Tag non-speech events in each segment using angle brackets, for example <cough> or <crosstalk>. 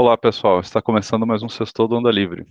Olá pessoal, está começando mais um Sextou do Onda Livre.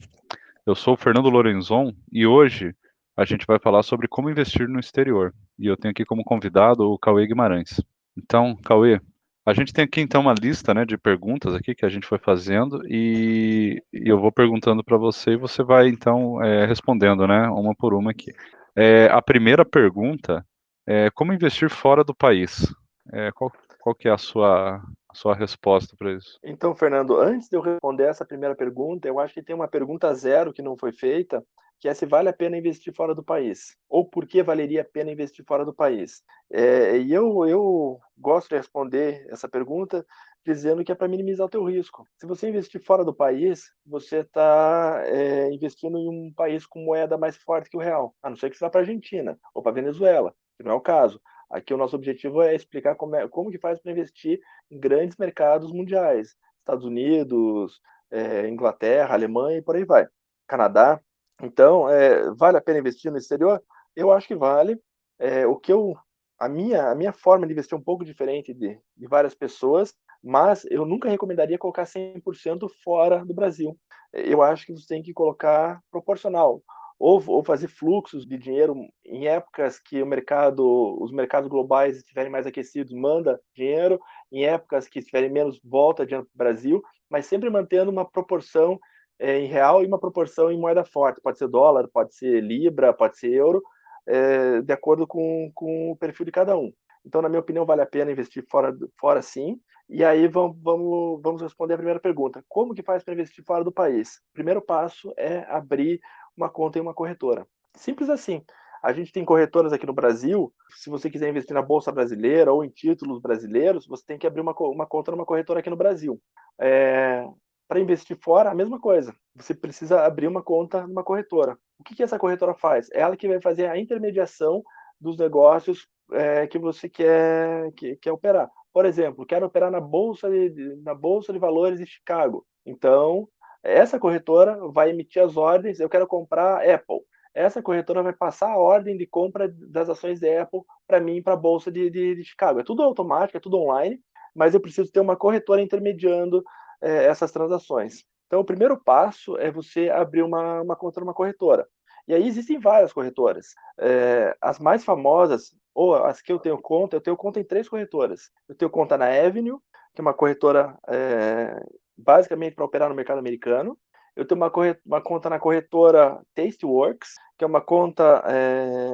Eu sou o Fernando Lorenzon e hoje a gente vai falar sobre como investir no exterior. E eu tenho aqui como convidado o Cauê Guimarães. Então, Cauê, a gente tem aqui então uma lista né, de perguntas aqui que a gente foi fazendo e, e eu vou perguntando para você e você vai então é, respondendo, né, uma por uma aqui. É, a primeira pergunta é como investir fora do país. É, qual, qual que é a sua sua resposta para isso. Então, Fernando, antes de eu responder essa primeira pergunta, eu acho que tem uma pergunta zero que não foi feita, que é se vale a pena investir fora do país, ou por que valeria a pena investir fora do país. É, e eu, eu gosto de responder essa pergunta dizendo que é para minimizar o teu risco. Se você investir fora do país, você está é, investindo em um país com moeda mais forte que o real, a não ser que você vá para a Argentina ou para Venezuela, que não é o caso. Aqui o nosso objetivo é explicar como, é, como que faz para investir em grandes mercados mundiais, Estados Unidos, é, Inglaterra, Alemanha e por aí vai, Canadá. Então, é, vale a pena investir no exterior? Eu acho que vale. É, o que eu, a minha, a minha forma de investir é um pouco diferente de, de várias pessoas, mas eu nunca recomendaria colocar 100% fora do Brasil. Eu acho que você tem que colocar proporcional ou, ou fazer fluxos de dinheiro em épocas que o mercado, os mercados globais estiverem mais aquecidos, manda dinheiro, em épocas que estiverem menos, volta dinheiro para o Brasil, mas sempre mantendo uma proporção é, em real e uma proporção em moeda forte. Pode ser dólar, pode ser libra, pode ser euro, é, de acordo com, com o perfil de cada um. Então, na minha opinião, vale a pena investir fora, fora sim. E aí vamos, vamos, vamos responder a primeira pergunta. Como que faz para investir fora do país? O primeiro passo é abrir uma conta em uma corretora. Simples assim. A gente tem corretoras aqui no Brasil. Se você quiser investir na Bolsa Brasileira ou em títulos brasileiros, você tem que abrir uma, uma conta numa corretora aqui no Brasil. É, Para investir fora, a mesma coisa. Você precisa abrir uma conta numa corretora. O que, que essa corretora faz? É ela que vai fazer a intermediação dos negócios é, que você quer, que, quer operar. Por exemplo, quero operar na bolsa de, na bolsa de valores de Chicago. Então, essa corretora vai emitir as ordens, eu quero comprar Apple. Essa corretora vai passar a ordem de compra das ações da Apple para mim, para a Bolsa de, de, de, Chicago. É tudo automático, é tudo online, mas eu preciso ter uma corretora intermediando é, essas transações. Então, o primeiro passo é você abrir uma, uma conta numa corretora. E aí existem várias corretoras. É, as mais famosas, ou as que eu tenho conta, eu tenho conta em três corretoras. Eu tenho conta na Avenue, que é uma corretora é, basicamente para operar no mercado americano. Eu tenho uma, uma conta na corretora Tasteworks, que é uma conta é,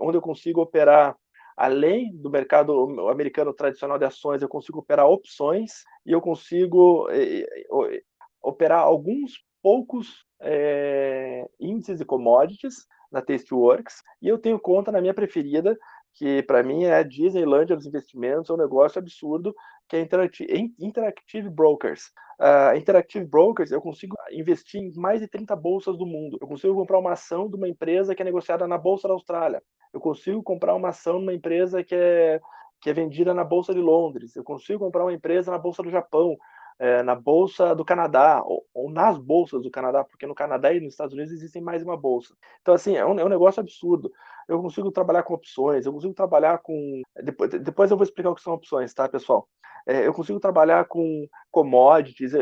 onde eu consigo operar além do mercado americano tradicional de ações, eu consigo operar opções e eu consigo é, operar alguns poucos é, índices de commodities na Tasteworks e eu tenho conta na minha preferida, que para mim é a Disneylandia dos investimentos, é um negócio absurdo, que é Interactive, Interactive Brokers. Uh, Interactive Brokers, eu consigo investir em mais de 30 bolsas do mundo. Eu consigo comprar uma ação de uma empresa que é negociada na Bolsa da Austrália. Eu consigo comprar uma ação de uma empresa que é, que é vendida na Bolsa de Londres. Eu consigo comprar uma empresa na Bolsa do Japão é, na bolsa do Canadá ou, ou, nas bolsas do Canadá, porque no Canadá e nos Estados Unidos existem mais uma bolsa. Então, assim, é um, é um negócio absurdo. Eu consigo trabalhar com opções, eu consigo trabalhar com. Depois, depois eu vou explicar o que são opções, tá, pessoal? É, eu consigo trabalhar com commodities.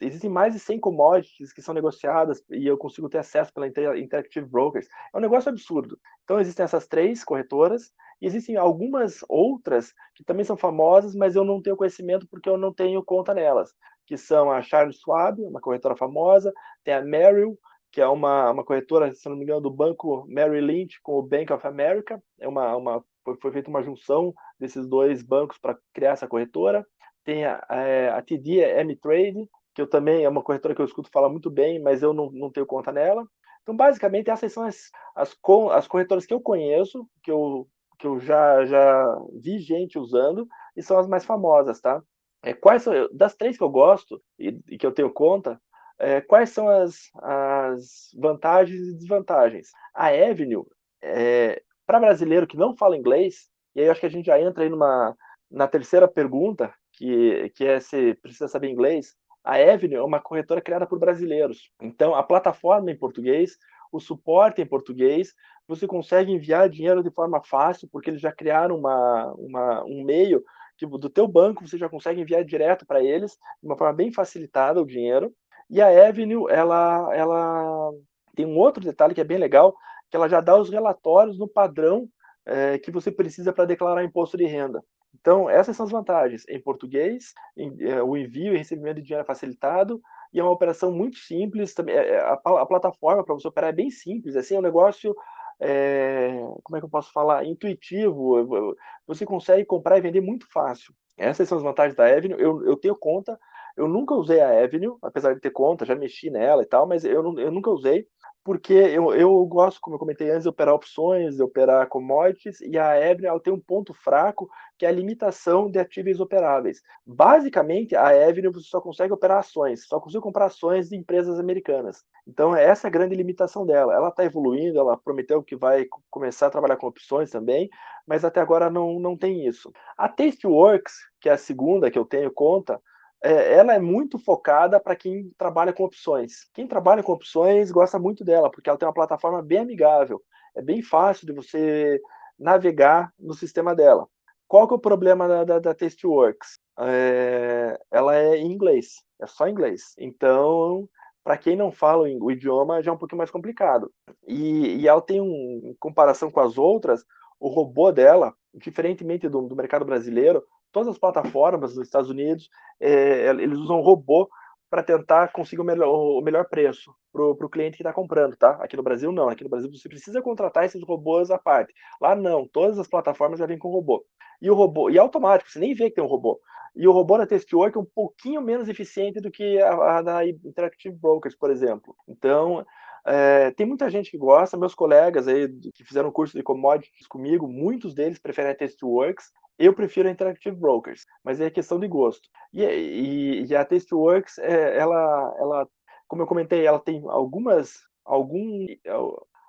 Existem mais de 100 commodities que são negociadas e eu consigo ter acesso pela Interactive Brokers. É um negócio absurdo. Então, existem essas três corretoras e existem algumas outras que também são famosas, mas eu não tenho conhecimento porque eu não tenho conta nelas, que são a Charles Schwab, uma corretora famosa, tem a Merrill, que é uma, uma corretora, se não me engano, do banco Merrill Lynch com o Bank of America. É uma, uma, foi, foi feita uma junção desses dois bancos para criar essa corretora. Tem a, a, é, a TD M-Trade, que eu também é uma corretora que eu escuto falar muito bem, mas eu não, não tenho conta nela. Então, basicamente, essas são as, as, as corretoras que eu conheço, que eu que eu já, já vi gente usando e são as mais famosas, tá? É, quais são, das três que eu gosto e, e que eu tenho conta, é, quais são as, as vantagens e desvantagens? A Avenue, é, para brasileiro que não fala inglês, e aí eu acho que a gente já entra aí numa, na terceira pergunta, que, que é se precisa saber inglês, a Avenue é uma corretora criada por brasileiros. Então, a plataforma em português, o suporte em português, você consegue enviar dinheiro de forma fácil, porque eles já criaram uma, uma um meio que do teu banco você já consegue enviar direto para eles, de uma forma bem facilitada o dinheiro. E a Avenue, ela, ela tem um outro detalhe que é bem legal, que ela já dá os relatórios no padrão é, que você precisa para declarar imposto de renda. Então, essas são as vantagens. Em português, em, é, o envio e recebimento de dinheiro é facilitado, e é uma operação muito simples. Também, é, é, a, a, plataforma para você operar é bem simples, assim, é um negócio, é, como é que eu posso falar, intuitivo. Você consegue comprar e vender muito fácil. Essas são as vantagens da Avenue. Eu, eu tenho conta, eu nunca usei a Avenue, apesar de ter conta, já mexi nela e tal, mas eu, eu nunca usei porque eu, eu gosto, como eu comentei antes, de operar opções, de operar commodities, e a Ebre tem um ponto fraco, que é a limitação de ativos operáveis. Basicamente, a Ebre só consegue operar ações, só consegue comprar ações de empresas americanas. Então, essa é a grande limitação dela. Ela está evoluindo, ela prometeu que vai começar a trabalhar com opções também, mas até agora não, não tem isso. A Tasteworks, que é a segunda que eu tenho conta, é, ela é muito focada para quem trabalha com opções. Quem trabalha com opções gosta muito dela, porque ela tem uma plataforma bem amigável. É bem fácil de você navegar no sistema dela. Qual que é o problema da, da, da Tasteworks? É, ela é em inglês, é só inglês. Então, para quem não fala o idioma, já é um pouquinho mais complicado. E, e ela tem, um, em comparação com as outras, o robô dela, diferentemente do, do mercado brasileiro, todas as plataformas dos Estados Unidos, é, eles usam robô para tentar conseguir o melhor, o melhor preço para o cliente que está comprando, tá? Aqui no Brasil não, aqui no Brasil você precisa contratar esses robôs à parte. Lá não, todas as plataformas já vêm com robô. E o robô, e é automático, você nem vê que tem um robô. E o robô da Testwork é um pouquinho menos eficiente do que a, a da Interactive Brokers, por exemplo. Então, é, tem muita gente que gosta, meus colegas aí que fizeram curso de commodities comigo, muitos deles preferem a Testworks, eu prefiro a Interactive Brokers, mas é questão de gosto. E, e, e a Testworks, é, ela, ela, como eu comentei, ela tem algumas, algum,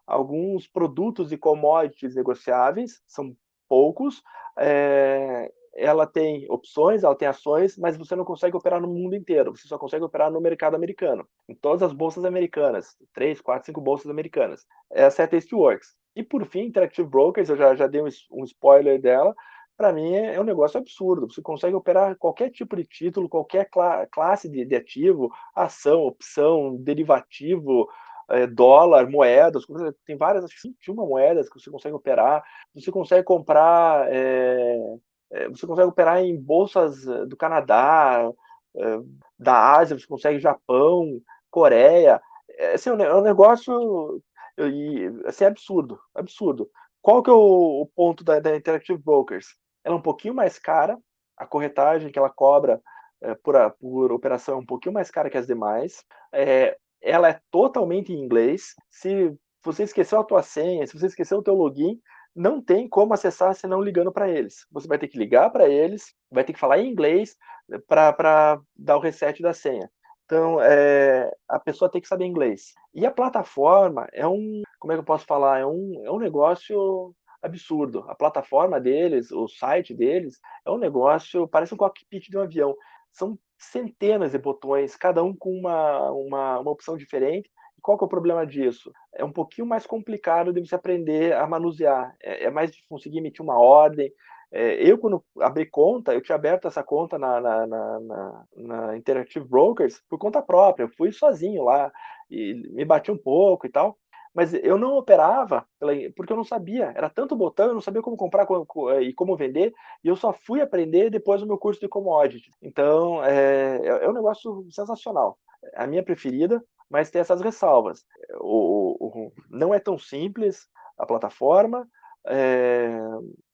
alguns produtos de commodities negociáveis, são poucos, é, ela tem opções, ela tem ações, mas você não consegue operar no mundo inteiro. Você só consegue operar no mercado americano, em todas as bolsas americanas, três, quatro, cinco bolsas americanas. Essa é a Tasteworks. E por fim, Interactive Brokers, eu já, já dei um, um spoiler dela. Para mim é, é, um negócio absurdo. Você consegue operar qualquer tipo de título, qualquer cla classe de, de, ativo, ação, opção, derivativo, é, dólar, moedas. Tem várias, acho que 21 moedas que você consegue operar. Você consegue comprar é, é, você consegue operar em bolsas eh, do Canadá, eh, da Ásia, você consegue Japão, Coreia. É, assim, é um negócio assim, absurdo, absurdo. Qual que é o, ponto da, da Interactive Brokers? Ela é um pouquinho mais cara, a corretagem que ela cobra é, por, por operação é um pouquinho mais cara que as demais. É, ela é totalmente em inglês. Se você esqueceu a tua senha, se você esqueceu o teu login, não tem como acessar senão ligando para eles. Você vai ter que ligar para eles, vai ter que falar em inglês eh, para dar o reset da senha. Então, é, a pessoa tem que saber inglês. E a plataforma é um, como é que eu posso falar? É um, é um negócio absurdo. A plataforma deles, o site deles, é um negócio, parece um cockpit de um avião. São centenas de botões, cada um com uma, uma, uma opção diferente qual que é o problema disso? É um pouquinho mais complicado de você aprender a manusear. É, é mais de conseguir emitir uma ordem. É, eu, quando abri conta, eu tinha aberto essa conta na, na, na, na, Interactive Brokers por conta própria. Eu fui sozinho lá e me bati um pouco e tal. Mas eu não operava porque eu não sabia. Era tanto botão, eu não sabia como comprar e como vender. E eu só fui aprender depois do meu curso de commodity. Então, é, é, é um negócio sensacional. A minha preferida, mas tem essas ressalvas. O, o, não é tão simples a plataforma, é,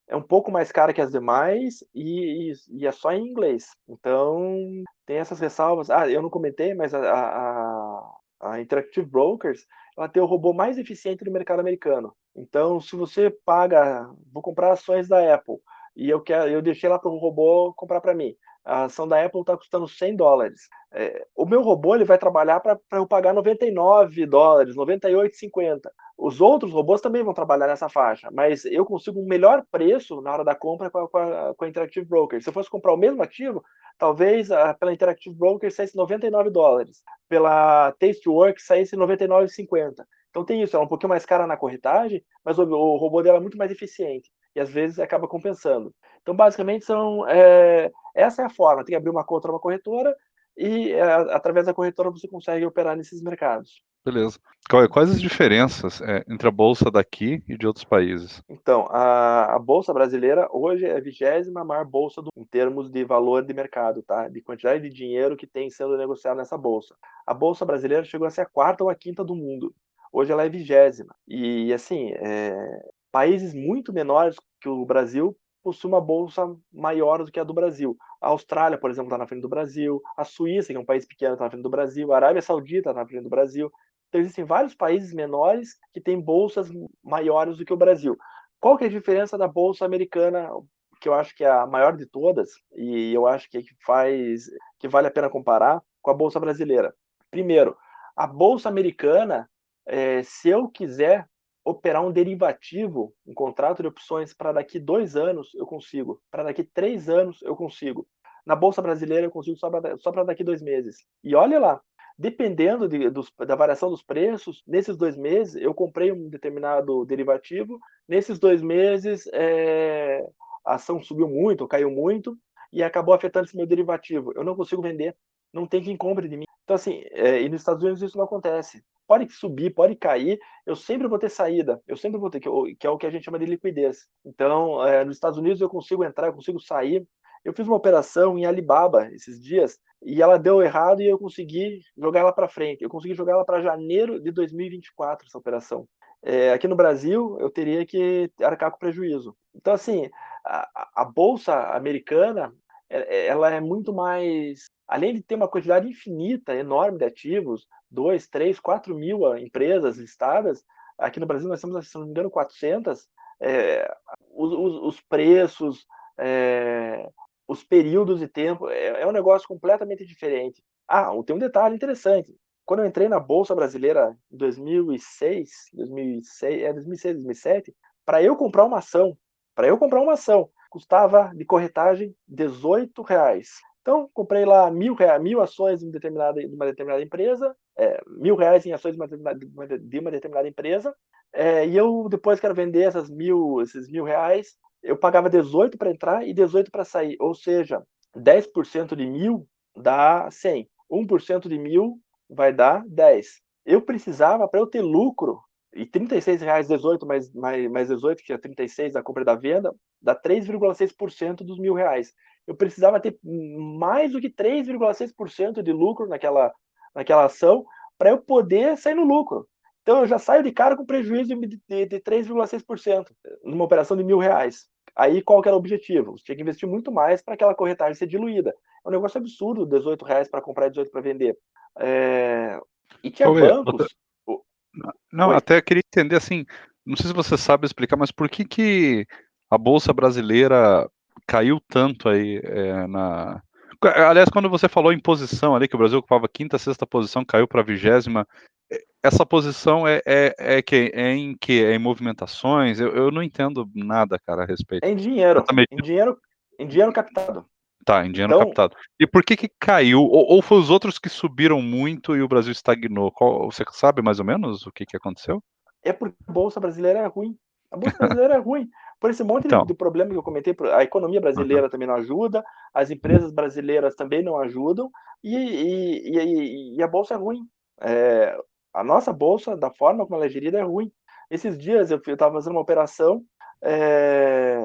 é, um pouco mais cara que as demais e, e, e, é só em inglês. Então, tem essas ressalvas. Ah, eu não comentei, mas a, a, a Interactive Brokers ela tem o robô mais eficiente do mercado americano. Então, se você paga, vou comprar ações da Apple e eu quero, eu deixei lá para o robô comprar para mim a ação da Apple está custando 100 dólares. É, o meu robô ele vai trabalhar para eu pagar 99 dólares, 98,50. Os outros robôs também vão trabalhar nessa faixa, mas eu consigo um melhor preço na hora da compra com a, com a, com a Interactive Broker. Se eu fosse comprar o mesmo ativo, talvez a, pela Interactive Broker saísse 99 dólares, pela Tasteworks saísse 99,50. Então tem isso, ela é um pouquinho mais cara na corretagem, mas o, o robô dela é muito mais eficiente e às vezes acaba compensando. Então, basicamente, são é, essa é a forma: tem que abrir uma conta numa corretora e é, através da corretora você consegue operar nesses mercados. Beleza. Quais as diferenças é, entre a bolsa daqui e de outros países? Então, a, a bolsa brasileira hoje é a vigésima maior bolsa do, em termos de valor de mercado, tá? De quantidade de dinheiro que tem sendo negociado nessa bolsa. A bolsa brasileira chegou a ser a quarta ou a quinta do mundo. Hoje ela é vigésima. E, assim, é, países muito menores que o Brasil possuem uma bolsa maior do que a do Brasil. A Austrália, por exemplo, está na frente do Brasil. A Suíça, que é um país pequeno, está na frente do Brasil. A Arábia Saudita está na frente do Brasil. Então, existem vários países menores que têm bolsas maiores do que o Brasil. Qual que é a diferença da bolsa americana, que eu acho que é a maior de todas, e eu acho que, é que faz que vale a pena comparar com a bolsa brasileira? Primeiro, a bolsa americana, é, se eu quiser operar um derivativo, um contrato de opções para daqui dois anos, eu consigo. Para daqui três anos, eu consigo. Na bolsa brasileira, eu consigo só para daqui dois meses. E olha lá, dependendo de, dos, da variação dos preços, nesses dois meses eu comprei um determinado derivativo, nesses dois meses é, a ação subiu muito, caiu muito, e acabou afetando esse meu derivativo. Eu não consigo vender, não tem quem compre de mim. Então, assim, é, e nos Estados Unidos isso não acontece. Pode subir, pode cair, eu sempre vou ter saída, eu sempre vou ter, que, que é o que a gente chama de liquidez. Então, é, nos Estados Unidos eu consigo entrar, eu consigo sair, eu fiz uma operação em Alibaba esses dias e ela deu errado e eu consegui jogar ela para frente. Eu consegui jogar ela para janeiro de 2024, essa operação. É, aqui no Brasil, eu teria que arcar com prejuízo. Então, assim, a, a bolsa americana, é, ela é muito mais. Além de ter uma quantidade infinita, enorme de ativos, 2, 3, 4 mil empresas listadas, aqui no Brasil nós temos, se não me engano, 400. É, os, os, preços, é, os períodos de tempo, é, é um negócio completamente diferente. Ah, tem um detalhe interessante. Quando eu entrei na Bolsa Brasileira em 2006, 2006 é 2006, 2007, para eu comprar uma ação, para eu comprar uma ação, custava de corretagem 18 reais. Então, comprei lá mil, reais, mil ações de uma determinada, de uma determinada empresa, é, mil reais em ações de uma, de uma determinada empresa, é, e eu depois quero vender essas mil, esses mil reais eu pagava 18 para entrar e 18 para sair. Ou seja, 10% de mil dá 100. 1% de mil vai dar 10. Eu precisava, para eu ter lucro, e 36 reais 18 mais, mais, mais 18, que é 36 da compra e da venda, dá 3,6% dos mil reais. Eu precisava ter mais do que 3,6% de lucro naquela, naquela ação para eu poder sair no lucro. Então eu já saio de cara com prejuízo de, de, de 3,6% numa operação de mil reais. Aí qual que era o objetivo? Você tinha que investir muito mais para aquela corretagem ser diluída. É um negócio absurdo, 18 reais para comprar e 18 para vender. É... E tinha bancos. Não, Oi? até queria entender assim, não sei se você sabe explicar, mas por que, que a Bolsa Brasileira caiu tanto aí é, na, Aliás, quando você falou em posição ali, que o Brasil ocupava quinta, sexta posição, caiu para a vigésima, essa posição é, é, é, que, é em que? É em movimentações? Eu, eu não entendo nada, cara, a respeito. É em dinheiro. Em dinheiro, em dinheiro captado. Tá, em dinheiro então, captado. E por que que caiu? Ou, ou foi os outros que subiram muito e o Brasil estagnou? Qual, você sabe mais ou menos o que, que aconteceu? É porque a Bolsa Brasileira é ruim. A Bolsa Brasileira é ruim. Por esse monte então. de, de problema que eu comentei, a economia brasileira uhum. também não ajuda, as empresas brasileiras também não ajudam, e, e, e, e a Bolsa é ruim. É, a nossa bolsa, da forma como ela é gerida, é ruim. Esses dias eu estava fazendo uma operação, é,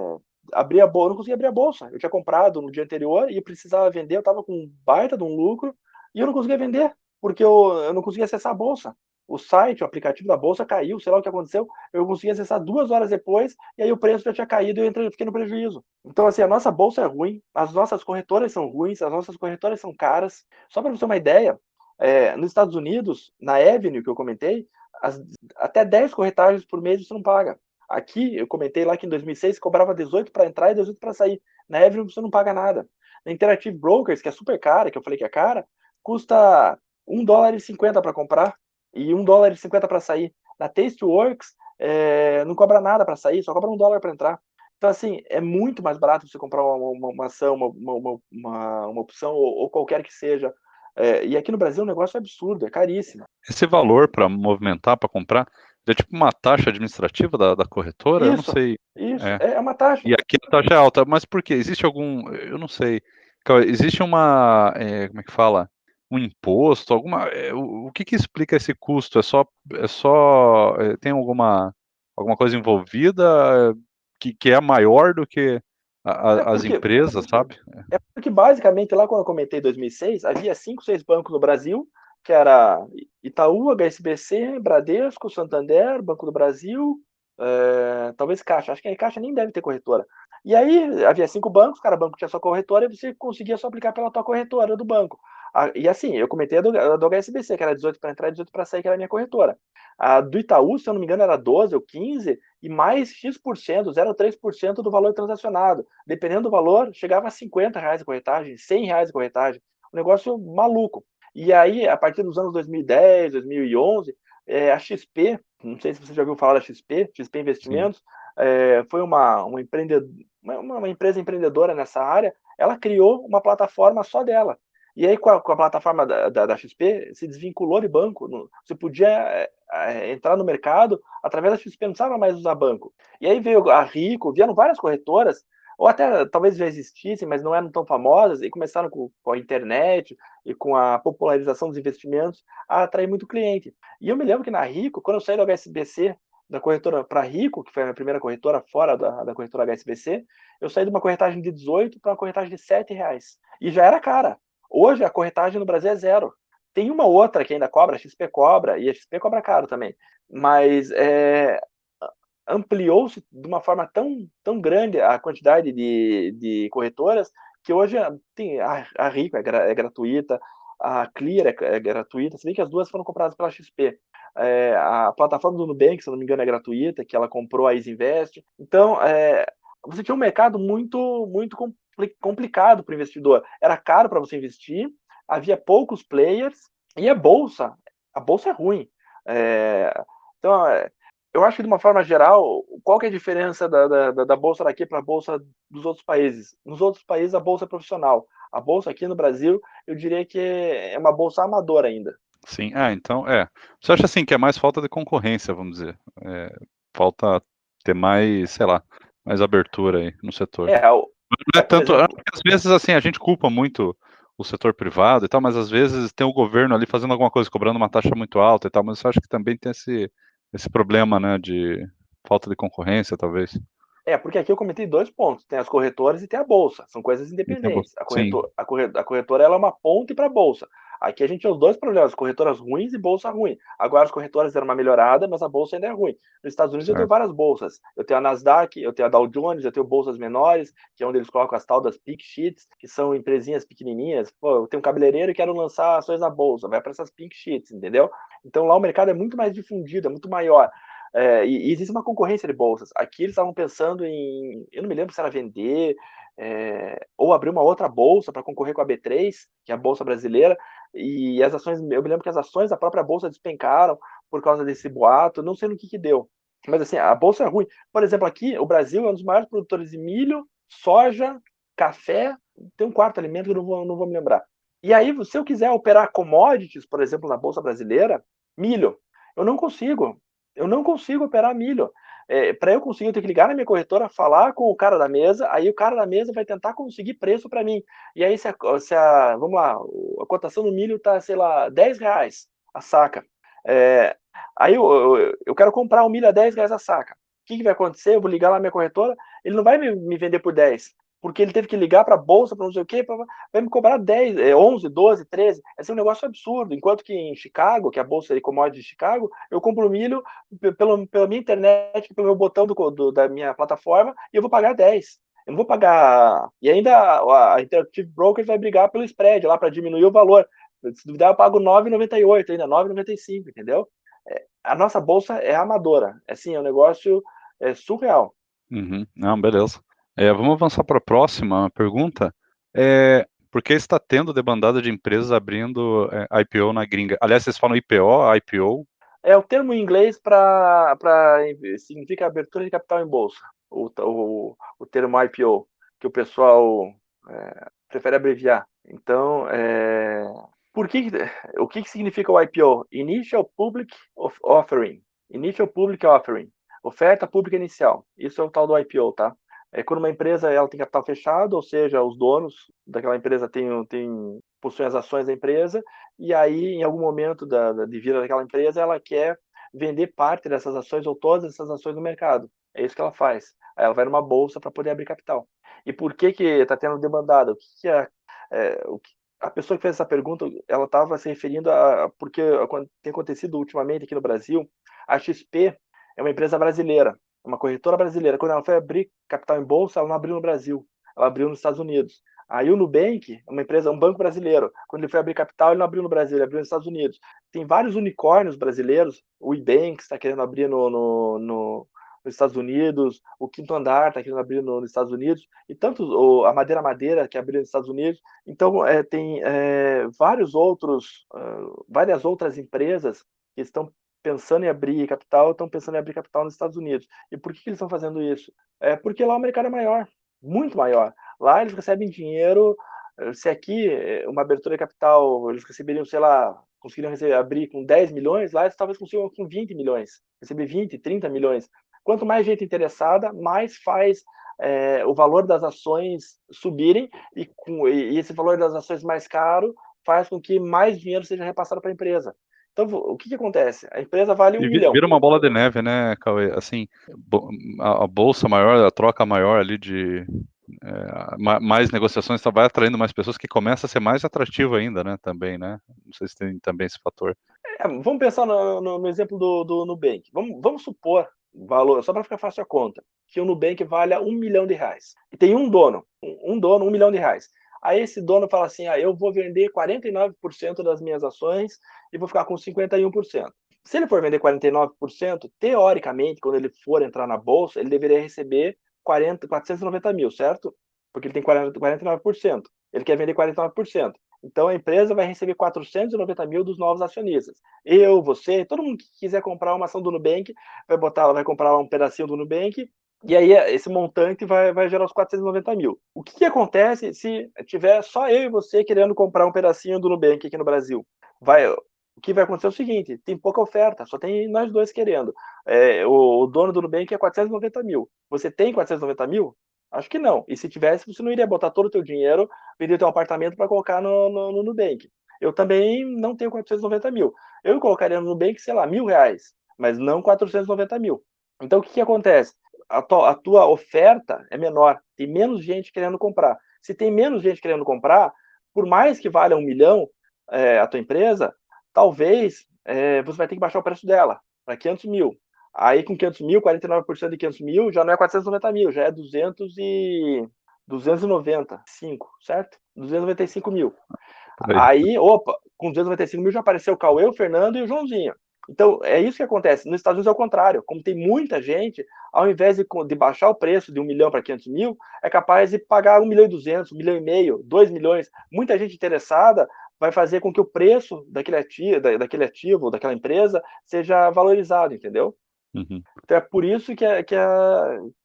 abri a bolsa, não conseguia abrir a bolsa. Eu tinha comprado no dia anterior e precisava vender, eu estava com um baita de um lucro e eu não conseguia vender, porque eu, eu não conseguia acessar a bolsa. O site, o aplicativo da bolsa caiu, sei lá o que aconteceu. Eu consegui acessar duas horas depois e aí o preço já tinha caído e eu entrei, fiquei no prejuízo. Então, assim, a nossa bolsa é ruim, as nossas corretoras são ruins, as nossas corretoras são caras. Só para você ter uma ideia, é, nos Estados Unidos, na Avenue que eu comentei, as, até 10 corretagens por mês você não paga. Aqui, eu comentei lá que em 2006 cobrava 18 para entrar e 18 para sair. Na Avenue você não paga nada. Na Interactive Brokers, que é super cara, que eu falei que é cara, custa 1 dólar e 50 para comprar e 1 dólar e 50 para sair. Na Tasteworks, é, não cobra nada para sair, só cobra 1 dólar para entrar. Então, assim, é muito mais barato você comprar uma, uma, uma ação, uma, uma, uma, opção ou, ou, qualquer que seja É, e aqui no Brasil o negócio é absurdo, é caríssimo. Esse valor para movimentar, para comprar, é tipo uma taxa administrativa da, da corretora? Isso, eu não sei. Isso, é. é. uma taxa. E aqui a taxa é alta, mas por quê? Existe algum. Eu não sei. Existe uma. É, como é que fala? Um imposto? Alguma. É, o, o que, que explica esse custo? É só. É só é, tem alguma, alguma coisa envolvida que, que é maior do que a, é as empresas, sabe? É porque basicamente lá quando eu comentei 2006, havia cinco, seis bancos no Brasil, que era Itaú, HSBC, Bradesco, Santander, Banco do Brasil, é, talvez Caixa. Acho que a Caixa nem deve ter corretora. E aí havia cinco bancos, cada banco tinha sua corretora e você conseguia só aplicar pela tua corretora do banco. E assim, eu comentei a do, a do HSBC, que era 18 para entrar e 18 para sair, que era a minha corretora. A do Itaú, se eu não me engano, era 12 ou 15, e mais X%, 0,3% do valor transacionado. Dependendo do valor, chegava a 50 reais a corretagem, 100 reais a corretagem. Um negócio maluco. E aí, a partir dos anos 2010, 2011, é, a XP, não sei se você já ouviu falar da XP, XP Investimentos, é, foi uma, uma, empreendedor, uma, uma empresa empreendedora nessa área, ela criou uma plataforma só dela. E aí, com a, com a plataforma da, da, da, XP, se desvinculou de banco. Você podia é, é, entrar no mercado através da XP, não precisava mais usar banco. E aí veio a Rico, vieram várias corretoras, ou até talvez já existissem, mas não eram tão famosas, e começaram com, com a internet e com a popularização dos investimentos a atrair muito cliente. E eu me lembro que na Rico, quando eu saí do HSBC, da corretora para Rico, que foi a minha primeira corretora fora da, da corretora HSBC, eu saí de uma corretagem de 18 para uma corretagem de 7 reais. E já era cara. Hoje a corretagem no Brasil é zero. Tem uma outra que ainda cobra, a XP cobra, e a XP cobra caro também. Mas é, ampliou-se de uma forma tão, tão grande a quantidade de, de corretoras que hoje tem a, a Rico é, gra, é, gratuita, a Clear é, é, gratuita, se bem que as duas foram compradas pela XP. É, a plataforma do Nubank, se não me engano, é gratuita, que ela comprou a Isinvest. Então, é, você tinha um mercado muito, muito complicado para o investidor. Era caro para você investir, havia poucos players e a bolsa, a bolsa é ruim. É, então, é, eu acho que de uma forma geral, qual que é a diferença da, da, da bolsa daqui para a bolsa dos outros países? Nos outros países a bolsa é profissional. A bolsa aqui no Brasil, eu diria que é uma bolsa amadora ainda. Sim, ah, então é. Você acha assim que é mais falta de concorrência, vamos dizer? É, falta ter mais, sei lá, mais abertura aí no setor. É, o, não é tanto. Às vezes, assim, a gente culpa muito o setor privado e tal, mas às vezes tem o governo ali fazendo alguma coisa, cobrando uma taxa muito alta e tal, mas eu acho que também tem esse, esse problema, né, de falta de concorrência, talvez. É, porque aqui eu comentei dois pontos. Tem as corretoras e tem a bolsa. São coisas independentes. A corretora, a corretora, a corretora ela é uma ponte para a bolsa. Aqui a gente tem os dois problemas, corretoras ruins e bolsa ruim. Agora as corretoras deram uma melhorada, mas a bolsa ainda é ruim. Nos Estados Unidos certo. eu tenho várias bolsas. Eu tenho a Nasdaq, eu tenho a Dow Jones, eu tenho bolsas menores, que é onde eles colocam as tal das pink sheets, que são empresinhas pequenininhas. Pô, eu tenho um cabeleireiro e quero lançar ações na bolsa, vai para essas pink sheets, entendeu? Então lá o mercado é muito mais difundido, é muito maior. É, e, e, existe uma concorrência de bolsas. Aqui eles estavam pensando em, eu não me lembro se era vender é, ou abrir uma outra bolsa para concorrer com a B3, que é a bolsa brasileira, e as ações, eu me lembro que as ações da própria bolsa despencaram por causa desse boato, não sei no que que deu. Mas assim, a bolsa é ruim. Por exemplo, aqui, o Brasil é um dos maiores produtores de milho, soja, café, tem um quarto alimento que eu não vou, não vou me lembrar. E aí, se eu quiser operar commodities, por exemplo, na bolsa brasileira, milho, eu não consigo. Eu não consigo operar milho é, para eu conseguir, eu tenho que ligar na minha corretora, falar com o cara da mesa, aí o cara da mesa vai tentar conseguir preço para mim. E aí, se a, se a, vamos lá, a cotação do milho tá, sei lá, 10 reais a saca. É, aí eu, eu, eu, quero comprar o milho a 10 reais a saca. O que, que vai acontecer? Eu vou ligar lá na minha corretora, ele não vai me, me vender por 10 porque ele teve que ligar para a bolsa, para não sei o quê, pra, vai me cobrar 10, 11, 12, 13. Esse é um negócio absurdo. Enquanto que em Chicago, que é a bolsa de commodities de Chicago, eu compro milho pelo, pela minha internet, pelo meu botão do, do, da minha plataforma, e eu vou pagar 10. Eu não vou pagar. E ainda a, a Interactive Brokers vai brigar pelo spread lá para diminuir o valor. Se duvidar, eu pago 9,98, ainda 9,95, entendeu? É, a nossa bolsa é amadora. É assim, é um negócio é, surreal. Uhum. Não, beleza. É, vamos avançar para a próxima pergunta. É, por que está tendo debandada de empresas abrindo é, IPO na gringa? Aliás, vocês falam IPO, IPO? É o termo em inglês para significa abertura de capital em bolsa, o, o, o termo IPO, que o pessoal é, prefere abreviar. Então, é, por que, o que, que significa o IPO? Initial Public Offering. Initial Public Offering. Oferta pública inicial. Isso é o tal do IPO, tá? É quando uma empresa ela tem capital fechado, ou seja, os donos daquela empresa têm, têm, possuem as ações da empresa, e aí, em algum momento da, de vida daquela empresa, ela quer vender parte dessas ações ou todas essas ações no mercado. É isso que ela faz. Aí ela vai numa bolsa para poder abrir capital. E por que que está tendo demandada? O que, que é, é, o que, a pessoa que fez essa pergunta, ela estava se referindo a porque tem acontecido ultimamente aqui no Brasil, a XP é uma empresa brasileira, uma corretora brasileira. Quando ela foi abrir capital em bolsa, ela não abriu no Brasil, ela abriu nos Estados Unidos. Aí o Nubank, uma empresa, um banco brasileiro, quando ele foi abrir capital, ele não abriu no Brasil, ele abriu nos Estados Unidos. Tem vários unicórnios brasileiros, o Ebank está querendo abrir no, no, no, nos Estados Unidos, o Quinto Andar está querendo abrir no, nos Estados Unidos, e tanto o, a Madeira Madeira, que abriu nos Estados Unidos. Então, é, tem é, vários outros, uh, várias outras empresas que estão pensando em abrir capital, estão pensando em abrir capital nos Estados Unidos. E por que, que eles estão fazendo isso? É porque lá o mercado é maior, muito maior. Lá eles recebem dinheiro. Eh, se aqui eh, uma abertura de capital eles receberiam, sei lá, conseguiriam receber, abrir com 10 milhões, lá eles talvez consigam com 20 milhões, receber 20, 30 milhões. Quanto mais gente interessada, mais faz é, o valor das ações subirem e, com, e esse valor das ações mais caro faz com que mais dinheiro seja repassado para a empresa. Então, o que, que acontece? A empresa vale um e milhão. Vira uma bola de neve, né, Cauê? Assim, a, bolsa maior, a troca maior ali de é, mais negociações tá, vai atraindo mais pessoas, que começa a ser mais atrativo ainda, né, também, né? Não sei se tem também esse fator. É, vamos pensar no, no, no, exemplo do, do Nubank. Vamos, vamos supor, valor, só para ficar fácil a conta, que o Nubank valha um milhão de reais. E tem um dono, um, um dono, um milhão de reais. Aí esse dono fala assim: ah, eu vou vender 49% das minhas ações e vou ficar com 51%. Se ele for vender 49%, teoricamente, quando ele for entrar na bolsa, ele deveria receber 40, 490 mil, certo? Porque ele tem 40, 49%. Ele quer vender 49%. Então a empresa vai receber 490 mil dos novos acionistas. Eu, você, todo mundo que quiser comprar uma ação do Nubank vai botar, vai comprar um pedacinho do Nubank e aí esse montante vai, vai gerar os 490 mil. O que, que, acontece se tiver só eu e você querendo comprar um pedacinho do Nubank aqui no Brasil? Vai, o que vai acontecer é o seguinte: tem pouca oferta, só tem nós dois querendo. É, o, o, dono do Nubank é 490 mil. Você tem 490 mil? Acho que não. E se tivesse, você não iria botar todo o teu dinheiro, vender teu apartamento para colocar no, no, no, Nubank. Eu também não tenho 490 mil. Eu colocaria no Nubank, sei lá, mil reais, mas não 490 mil. Então o que, que acontece? A tua, a tua oferta é menor, tem menos gente querendo comprar. Se tem menos gente querendo comprar, por mais que valha um milhão é, a tua empresa, talvez é, você vai ter que baixar o preço dela para 500 mil. Aí com 500 mil, 49% de 500 mil já não é 490 mil, já é 200 e 295, certo? 295 mil. Aí, opa, com 295 mil já apareceu o Cauê, o Fernando e o Joãozinho. Então, é isso que acontece. Nos Estados Unidos é o contrário. Como tem muita gente, ao invés de, de baixar o preço de um milhão para 500 mil, é capaz de pagar um milhão e duzentos, um milhão e meio, dois milhões. Muita gente interessada vai fazer com que o preço daquele ativo, daquele ativo daquela empresa, seja valorizado, entendeu? Uhum. Então, é por isso que, é, que é,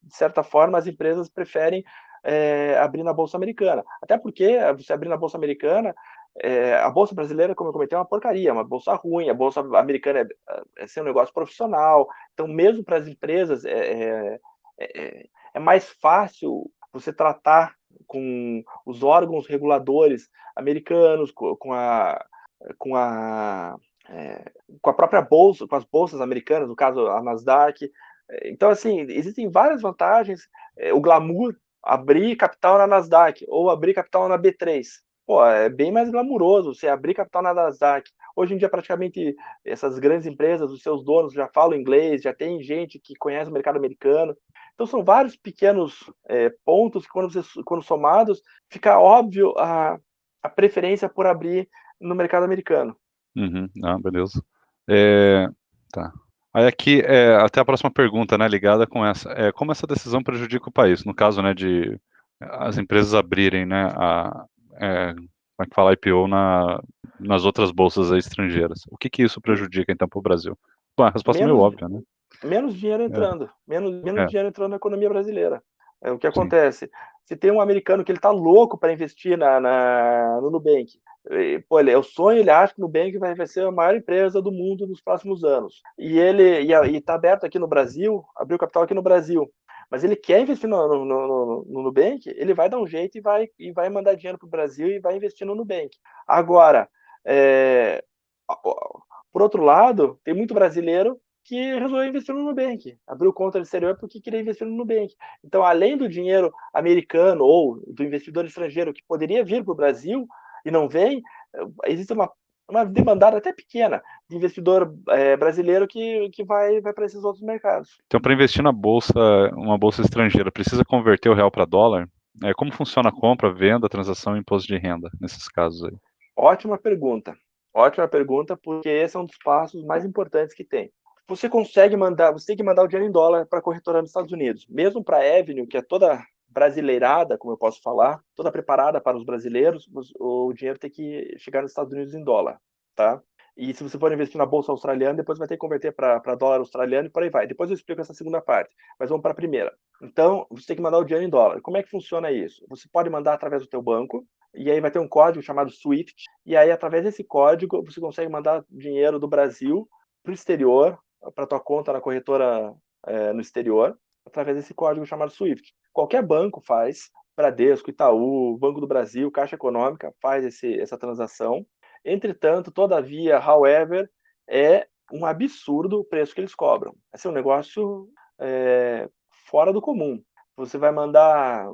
de certa forma, as empresas preferem é, abrir na Bolsa Americana. Até porque você abrir na Bolsa Americana, é, a bolsa brasileira, como eu comentei, é uma porcaria, é uma bolsa ruim. A bolsa americana é, é ser um negócio profissional. Então, mesmo para as empresas, é, é, é, mais fácil você tratar com os órgãos reguladores americanos, com a, com a, com a própria bolsa, com as bolsas americanas, no caso a Nasdaq. Então, assim, existem várias vantagens. O glamour, abrir capital na Nasdaq ou abrir capital na B3 pô, é bem mais glamuroso você abrir capital na Nasdaq. Hoje em dia, praticamente, essas grandes empresas, os seus donos já falam inglês, já tem gente que conhece o mercado americano. Então, são vários pequenos é, pontos que, quando, você, quando somados, fica óbvio a, a preferência por abrir no mercado americano. Uhum. Ah, beleza. É, tá. Aí aqui, é, até a próxima pergunta, né, ligada com essa. É, como essa decisão prejudica o país? No caso, né, de as empresas abrirem, né, a, é, como é que fala, IPO na, nas outras bolsas estrangeiras. O que que isso prejudica, então, para o Brasil? Bom, a resposta menos, é meio óbvia, né? Menos dinheiro é. entrando, é. menos, menos é. dinheiro entrando na economia brasileira. É, o que acontece? Se tem um americano que ele está louco para investir na, na, no Nubank, pô, ele, é o sonho, ele acha que o Nubank vai, vai ser a maior empresa do mundo nos próximos anos. E ele está aberto aqui no Brasil, abriu capital aqui no Brasil. Mas ele quer investir no, no, no, no Nubank, ele vai dar um jeito e vai, e vai mandar dinheiro para o Brasil e vai investir no Nubank. Agora, é, por outro lado, tem muito brasileiro que resolveu investir no Nubank, abriu conta no exterior porque queria investir no Nubank. Então, além do dinheiro americano ou do investidor estrangeiro que poderia vir para o Brasil e não vem, existe uma, uma demandada até pequena de investidor é, brasileiro que, que vai, vai para esses outros mercados. Então, para investir na bolsa, uma bolsa estrangeira, precisa converter o real para dólar? É, como funciona a compra, venda, transação e imposto de renda nesses casos aí? Ótima pergunta. Ótima pergunta, porque esse é um dos passos mais importantes que tem você consegue mandar, você tem que mandar o dinheiro em dólar para a corretora nos Estados Unidos. Mesmo para a Avenue, que é toda brasileirada, como eu posso falar, toda preparada para os brasileiros, o dinheiro tem que chegar nos Estados Unidos em dólar, tá? E se você for investir na bolsa australiana, depois vai ter que converter para dólar australiano e por aí vai. Depois eu explico essa segunda parte, mas vamos para a primeira. Então, você tem que mandar o dinheiro em dólar. Como é que funciona isso? Você pode mandar através do teu banco, e aí vai ter um código chamado SWIFT, e aí através desse código você consegue mandar dinheiro do Brasil para o exterior, para tua conta na corretora é, no exterior através desse código chamado SWIFT. Qualquer banco faz, Bradesco, Itaú, Banco do Brasil, Caixa Econômica faz esse, essa transação. Entretanto, todavia, however, é um absurdo o preço que eles cobram. Esse é um negócio é, fora do comum. Você vai mandar,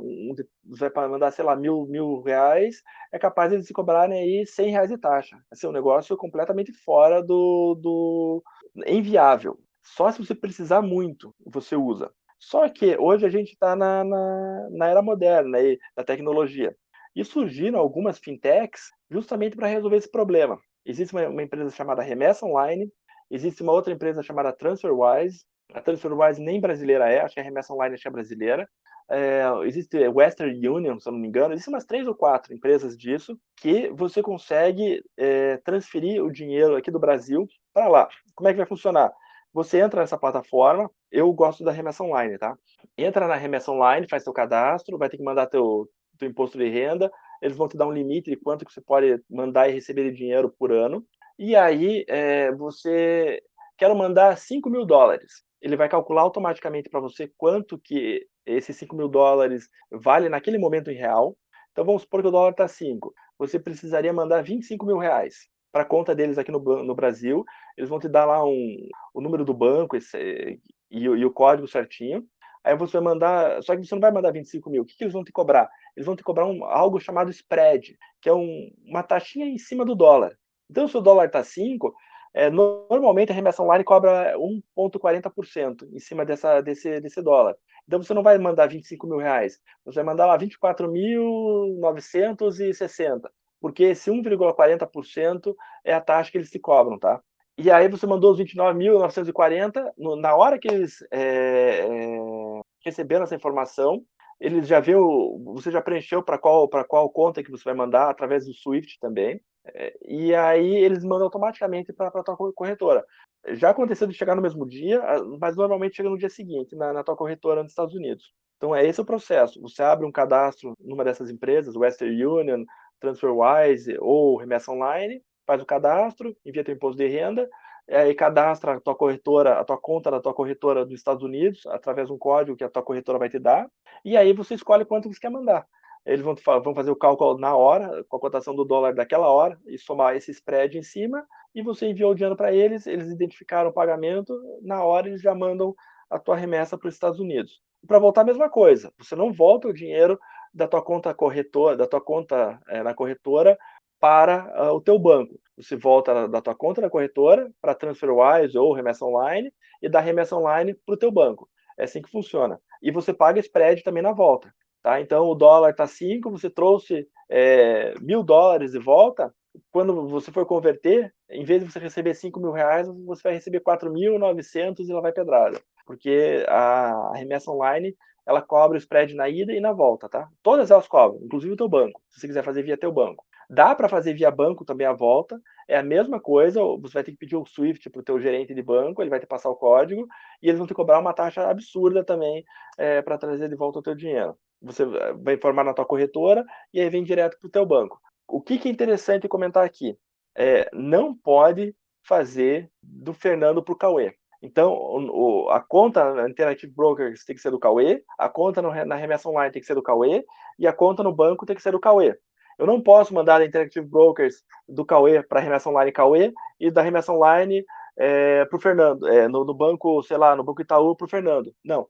você vai mandar, sei lá, mil, mil reais, é capaz de eles se cobrarem aí cem reais de taxa. Esse é um negócio completamente fora do, do, inviável. Só se você precisar muito, você usa. Só que hoje a gente está na, na, na, era moderna aí, da tecnologia. E surgiram algumas fintechs justamente para resolver esse problema. Existe uma, uma, empresa chamada Remessa Online, existe uma outra empresa chamada TransferWise. A TransferWise nem brasileira é, acho que a Remessa Online é brasileira. É, existe Western Union, se eu não me engano, existem umas três ou quatro empresas disso que você consegue é, transferir o dinheiro aqui do Brasil para lá. Como é que vai funcionar? Você entra nessa plataforma, eu gosto da remessa online, tá? Entra na remessa online, faz seu cadastro, vai ter que mandar teu, teu imposto de renda, eles vão te dar um limite de quanto que você pode mandar e receber de dinheiro por ano, e aí é, você quer mandar 5 mil dólares. Ele vai calcular automaticamente para você quanto que esses 5 mil dólares vale naquele momento em real. Então vamos supor que o dólar está 5. Você precisaria mandar 25 mil reais para conta deles aqui no, no Brasil. Eles vão te dar lá um, o número do banco esse, e, e, o código certinho. Aí você vai mandar, só que você não vai mandar 25 mil. O que, que eles vão te cobrar? Eles vão te cobrar um, algo chamado spread, que é um, uma taxinha em cima do dólar. Então, se o dólar está 5, é, normalmente a remessa online cobra 1,40% em cima dessa, desse, desse dólar. Então você não vai mandar 25 mil reais, você vai mandar lá 24.960 porque esse 1,40% é a taxa que eles se cobram, tá? E aí você mandou os 29.940, na hora que eles é, é, receberam essa informação, eles já viu, você já preencheu para qual para qual conta que você vai mandar através do Swift também, é, e aí eles mandam automaticamente para a tua corretora. Já aconteceu de chegar no mesmo dia, mas normalmente chega no dia seguinte na, na tua corretora nos Estados Unidos. Então é esse o processo. Você abre um cadastro numa dessas empresas, Western Union, TransferWise ou remessa online, faz o cadastro, envia teu imposto de renda, e cadastra a tua corretora, a tua conta da tua corretora dos Estados Unidos, através de um código que a tua corretora vai te dar, e aí você escolhe quanto você quer mandar. Eles vão, vão fazer o cálculo na hora, com a cotação do dólar daquela hora, e somar esse spread em cima, e você enviou o dinheiro para eles, eles identificaram o pagamento, na hora eles já mandam a tua remessa para os Estados Unidos. Para voltar a mesma coisa, você não volta o dinheiro da tua conta corretora, da tua conta é, na corretora para uh, o teu banco. Você volta da tua conta na corretora para TransferWise ou remessa online e dá remessa online para o teu banco. É assim que funciona. E você paga spread também na volta. Tá? Então o dólar está 5, você trouxe é, mil dólares de volta. Quando você for converter, em vez de você receber 5 mil reais, você vai receber 4.900 e ela vai pedrada. Porque a remessa online ela cobra o spread na ida e na volta, tá? Todas elas cobram, inclusive o teu banco, se você quiser fazer via teu banco. Dá para fazer via banco também a volta, é a mesma coisa, você vai ter que pedir o SWIFT para o teu gerente de banco, ele vai te passar o código, e eles vão te cobrar uma taxa absurda também é, para trazer de volta o teu dinheiro. você vai informar na tua corretora e aí vem direto para o teu banco. O que, que é interessante comentar aqui? É, não pode fazer do Fernando para o Cauê. Então, o, a conta na Interactive Brokers tem que ser do Cauê, a conta no, na remessa online tem que ser do Cauê e a conta no banco tem que ser do Cauê. Eu não posso mandar da Interactive Brokers do Cauê para a remessa online Cauê e da remessa online é, para o Fernando, é, no, no, banco, sei lá, no banco Itaú para o Fernando. Não,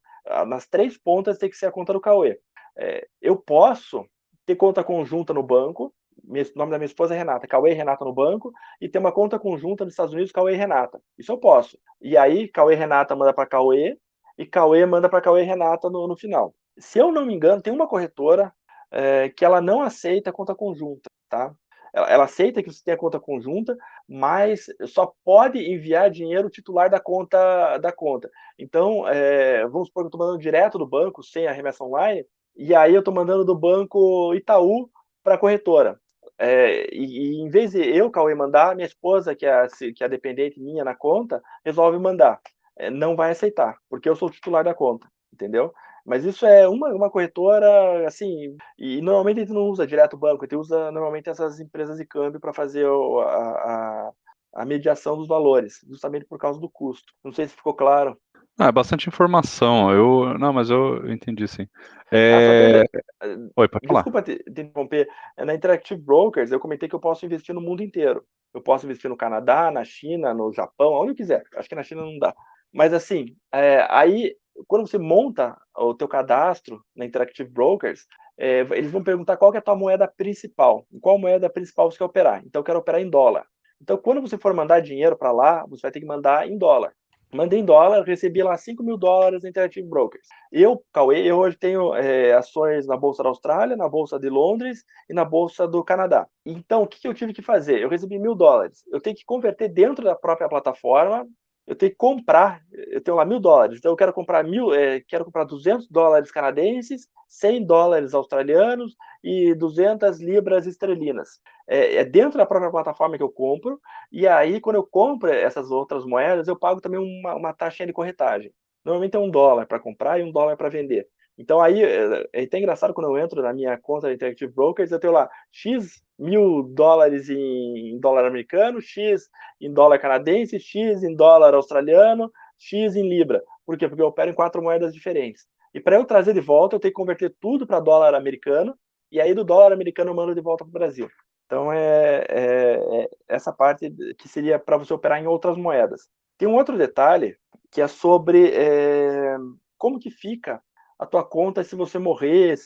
nas três pontas tem que ser a conta do Cauê. É, eu posso ter conta conjunta no banco, o nome da minha esposa é Renata, Cauê e Renata no banco, e ter uma conta conjunta nos Estados Unidos, Cauê e Renata. Isso eu posso. E aí, Cauê e Renata manda para Cauê, e Cauê manda para Cauê e Renata no, no, final. Se eu não me engano, tem uma corretora é, que ela não aceita conta conjunta, tá? Ela, ela, aceita que você tenha conta conjunta, mas só pode enviar dinheiro titular da conta da conta. Então, é, vamos supor que eu estou mandando direto do banco, sem a remessa online, e aí eu estou mandando do banco Itaú para a corretora. É, e, e, em vez de eu, Cauê, mandar, minha esposa, que é, que é dependente minha na conta, resolve mandar. É, não vai aceitar, porque eu sou o titular da conta, entendeu? Mas isso é uma, uma corretora, assim, e normalmente a gente não usa direto o banco, a gente usa normalmente essas empresas de câmbio para fazer o, a, a, a mediação dos valores, justamente por causa do custo. Não sei se ficou claro. Ah, é bastante informação. Eu não, mas eu entendi sim. É... Ah, Oi, pode falar. Desculpa te, te interromper. É, na Interactive Brokers, eu comentei que eu posso investir no mundo inteiro. Eu posso investir no Canadá, na China, no Japão, onde eu quiser. Acho que na China não dá. Mas assim, é, aí quando você monta o teu cadastro na Interactive Brokers, é, eles vão perguntar qual é a tua moeda principal. Qual moeda principal você quer operar? Então eu quero operar em dólar. Então quando você for mandar dinheiro para lá, você vai ter que mandar em dólar. Mandei em dólar, recebi lá 5 mil dólares na Interactive Brokers. Eu, Cauê, eu hoje tenho é, ações na Bolsa da Austrália, na Bolsa de Londres e na Bolsa do Canadá. Então, o que, que eu tive que fazer? Eu recebi mil dólares. Eu tenho que converter dentro da própria plataforma eu tenho que comprar, eu tenho lá mil dólares, então eu quero comprar mil, é, quero comprar 200 dólares canadenses, 100 dólares australianos e 200 libras esterlinas. É, é, dentro da própria plataforma que eu compro, e aí quando eu compro essas outras moedas, eu pago também uma, uma taxa de corretagem. Normalmente é um dólar para comprar e um dólar para vender. Então aí é, é até engraçado quando eu entro na minha conta da Interactive Brokers, eu tenho lá X mil dólares em dólar americano, X em dólar canadense, X em dólar australiano, X em libra. Por quê? Porque eu opero em quatro moedas diferentes. E para eu trazer de volta, eu tenho que converter tudo para dólar americano, e aí do dólar americano eu mando de volta para o Brasil. Então é, é, é, essa parte que seria para você operar em outras moedas. Tem um outro detalhe que é sobre é, como que fica a tua conta se você morrer,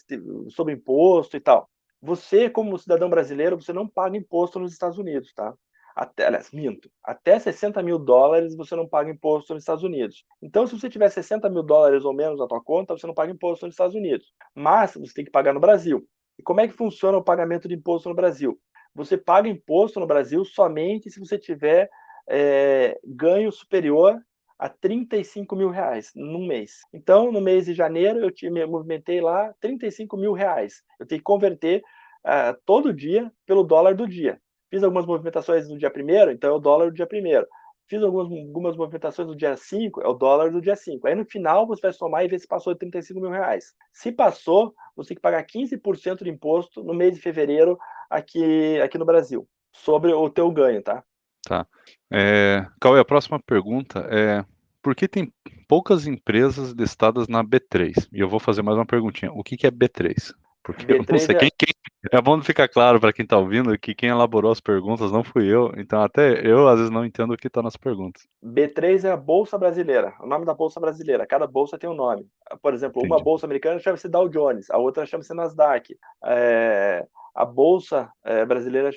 sob imposto e tal. Você, como cidadão brasileiro, você não paga imposto nos Estados Unidos, tá? Até, aliás, minto, até 60 mil dólares você não paga imposto nos Estados Unidos. Então, se você tiver 60 mil dólares ou menos na tua conta, você não paga imposto nos Estados Unidos. Mas você tem que pagar no Brasil. E como é que funciona o pagamento de imposto no Brasil? Você paga imposto no Brasil somente se você tiver é, ganho superior a 35 mil reais num mês. Então, no mês de janeiro, eu me movimentei lá 35 mil reais. Eu tenho que converter uh, todo dia pelo dólar do dia. Fiz algumas movimentações no dia primeiro, então é o dólar do dia primeiro. Fiz algumas, algumas movimentações no dia 5, é o dólar do dia 5. Aí no final você vai somar e ver se passou de 35 mil reais. Se passou, você tem que pagar 15% de imposto no mês de fevereiro aqui, aqui no Brasil, sobre o teu ganho, tá? Tá. É, Cauê, a próxima pergunta é por que tem poucas empresas listadas na B3? E eu vou fazer mais uma perguntinha. O que, que é B3? Porque B3 eu não sei. É... Quem, quem, é bom ficar claro para quem está ouvindo que quem elaborou as perguntas não fui eu. Então, até eu, às vezes, não entendo o que está nas perguntas. B3 é a Bolsa Brasileira. O nome da Bolsa Brasileira. Cada bolsa tem um nome. Por exemplo, Entendi. uma Bolsa Americana chama-se Dow Jones, a outra chama-se Nasdaq. É a bolsa é, brasileira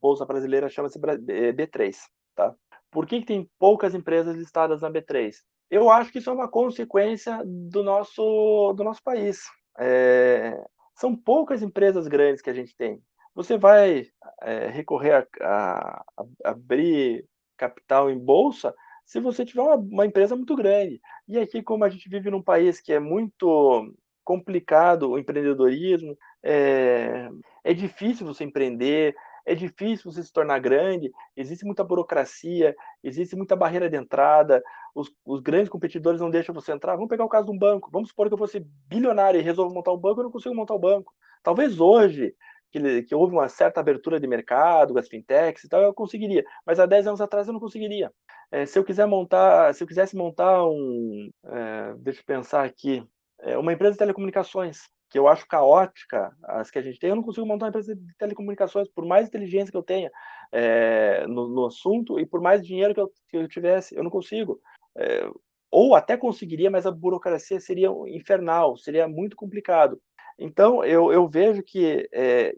bolsa brasileira chama-se B3, tá? Por que, que, tem poucas empresas listadas na B3? Eu acho que isso é uma consequência do nosso do nosso país. É, são poucas empresas grandes que a gente tem. Você vai é, recorrer a, a, a, abrir capital em bolsa se você tiver uma, uma empresa muito grande. E aqui, como a gente vive num país que é muito complicado o empreendedorismo, é, é difícil você empreender, é difícil você se tornar grande, existe muita burocracia, existe muita barreira de entrada, os, os, grandes competidores não deixam você entrar. Vamos pegar o caso de um banco. Vamos supor que eu fosse bilionário e resolvo montar um banco, eu não consigo montar o um banco. Talvez hoje, que, que, houve uma certa abertura de mercado, as fintechs e tal, eu conseguiria. Mas há 10 anos atrás eu não conseguiria. É, se eu quiser montar, se eu quisesse montar um, é, deixa eu pensar aqui, é, uma empresa de telecomunicações, que eu acho caótica, as que a gente tem, eu não consigo montar uma empresa de telecomunicações, por mais inteligência que eu tenha é, no, no, assunto e por mais dinheiro que eu, que eu tivesse, eu não consigo. É, ou até conseguiria, mas a burocracia seria infernal, seria muito complicado. Então, eu, eu vejo que é,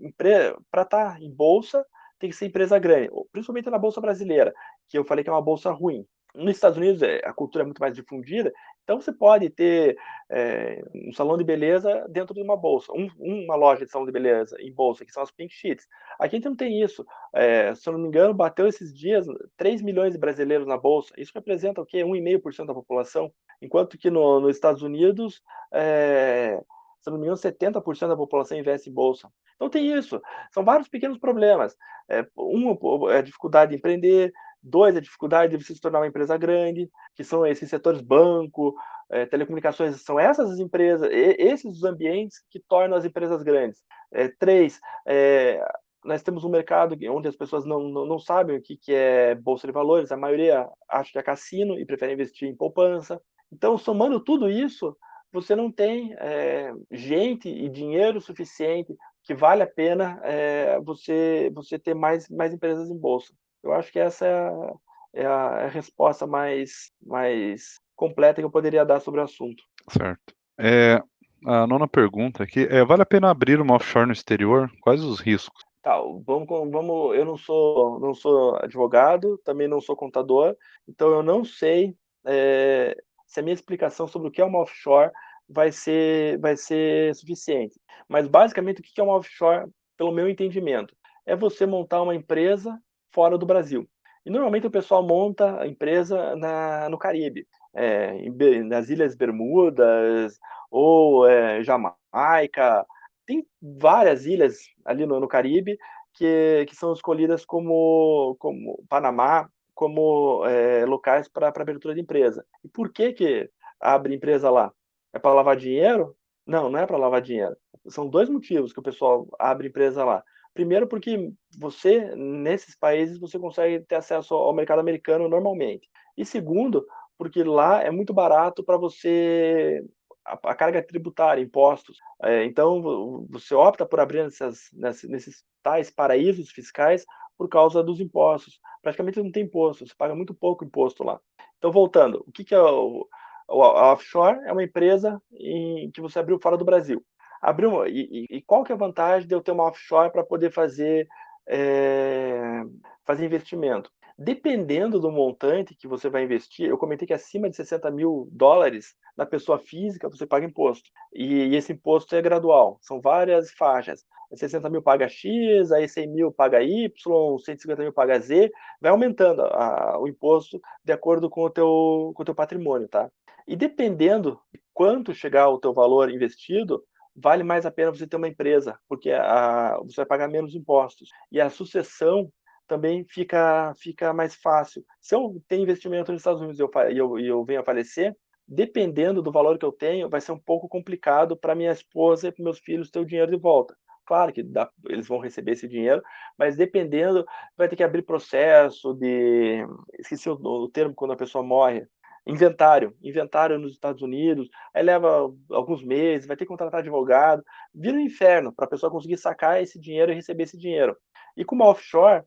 para estar em bolsa, tem que ser empresa grande, principalmente na bolsa brasileira, que eu falei que é uma bolsa ruim. Nos Estados Unidos, é, a cultura é muito mais difundida, então você pode ter é, um salão de beleza dentro de uma bolsa, um, uma loja de salão de beleza em bolsa, que são as pink sheets. Aqui a gente não tem isso. É, se eu não me engano, bateu esses dias 3 milhões de brasileiros na bolsa. Isso representa o quê? 1,5% da população. Enquanto que no, nos Estados Unidos, é, se não me engano, 70% da população investe em bolsa. Então tem isso. São vários pequenos problemas. É, um é a dificuldade de empreender, dois, a dificuldade de se tornar uma empresa grande, que são esses setores banco, é, telecomunicações, são essas as empresas, esses os ambientes que tornam as empresas grandes. É, três, é, nós temos um mercado onde as pessoas não, não, não, sabem o que, que é bolsa de valores, a maioria acha que é cassino e prefere investir em poupança. Então, somando tudo isso, você não tem é, gente e dinheiro suficiente que vale a pena é, você você ter mais mais empresas em bolsa. Eu acho que essa é a, é a, é a resposta mais mais completa que eu poderia dar sobre o assunto. Certo. É, a nona pergunta aqui é: vale a pena abrir uma offshore no exterior? Quais os riscos? Tá, vamos, vamos. Eu não sou não sou advogado, também não sou contador, então eu não sei é, se a minha explicação sobre o que é uma offshore vai ser, vai ser suficiente. Mas, basicamente, o que é uma offshore, pelo meu entendimento? É você montar uma empresa fora do Brasil. E, normalmente, o pessoal monta a empresa na, no Caribe, é, nas Ilhas Bermudas ou é, Jamaica. Tem várias ilhas ali no, no Caribe que, que são escolhidas como, como Panamá, como é, locais para abertura de empresa. E por que que abre empresa lá? É para lavar dinheiro? Não, não é para lavar dinheiro. São dois motivos que o pessoal abre empresa lá. Primeiro, porque você, nesses países, você consegue ter acesso ao mercado americano normalmente. E segundo, porque lá é muito barato para você a, carga tributária, impostos. É, então, você opta por abrir nessas, nesses tais paraísos fiscais por causa dos impostos. Praticamente não tem imposto, você paga muito pouco imposto lá. Então, voltando, o que, que é o, a offshore é uma empresa em, que você abriu fora do Brasil. Abriu, e, e, qual que é a vantagem de eu ter uma offshore para poder fazer, é, fazer investimento? Dependendo do montante que você vai investir, eu comentei que acima de 60 mil dólares na pessoa física você paga imposto. E, e esse imposto é gradual, são várias faixas. 60 mil paga X, aí 100 mil paga Y, 150 mil paga Z, vai aumentando a, o imposto de acordo com o teu, com o teu patrimônio, tá? E dependendo de quanto chegar o teu valor investido, vale mais a pena você ter uma empresa, porque a, você vai pagar menos impostos. E a sucessão também fica, fica mais fácil. Se eu tenho investimento nos Estados Unidos e eu, eu, eu venho a falecer, dependendo do valor que eu tenho, vai ser um pouco complicado para minha esposa e para meus filhos ter o dinheiro de volta. Claro que dá, eles vão receber esse dinheiro, mas dependendo, vai ter que abrir processo de. Esqueci o, o termo quando a pessoa morre inventário, inventário nos Estados Unidos, aí leva alguns meses, vai ter que contratar advogado, vira um inferno para a pessoa conseguir sacar esse dinheiro e receber esse dinheiro. E com uma offshore,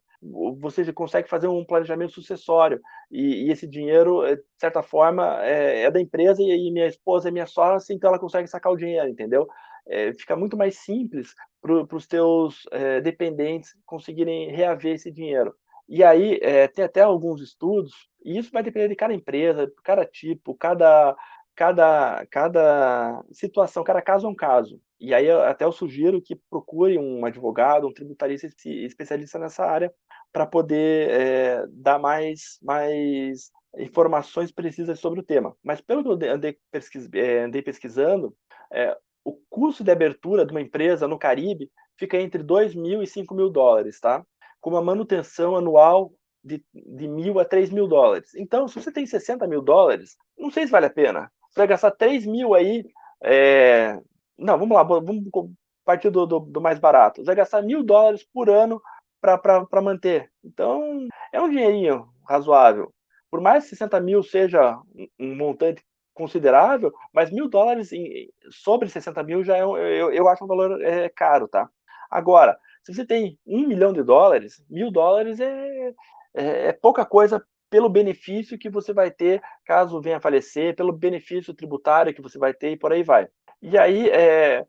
você consegue fazer um planejamento sucessório e, e esse dinheiro, eh, de certa forma, é, é da empresa e, e, minha esposa é minha sócia, então ela consegue sacar o dinheiro, entendeu? É, fica muito mais simples para os teus é, dependentes conseguirem reaver esse dinheiro. E aí, é, tem até alguns estudos, e isso vai depender de cada empresa, cada tipo, cada, cada, cada situação, cada caso é um caso. E aí, até eu sugiro que procure um advogado, um tributarista especialista nessa área, para poder é, dar mais, mais informações precisas sobre o tema. Mas pelo que eu andei, pesquis, é, andei pesquisando, é, o custo de abertura de uma empresa no Caribe fica entre 2 mil e 5 mil dólares, tá? Com uma manutenção anual de, de mil a três mil dólares. Então, se você tem 60 mil dólares, não sei se vale a pena. Você vai gastar 3 mil aí. É... Não, vamos lá, vamos partir do, do, do mais barato. Você vai gastar mil dólares por ano para manter. Então, é um dinheirinho razoável. Por mais que 60 mil seja um montante considerável, mas mil dólares sobre 60 mil já é, eu, eu acho um valor é, caro, tá? Agora, se você tem um milhão de dólares, mil dólares é, é, é pouca coisa pelo benefício que você vai ter caso venha a falecer, pelo benefício tributário que você vai ter e por aí vai. E aí, é,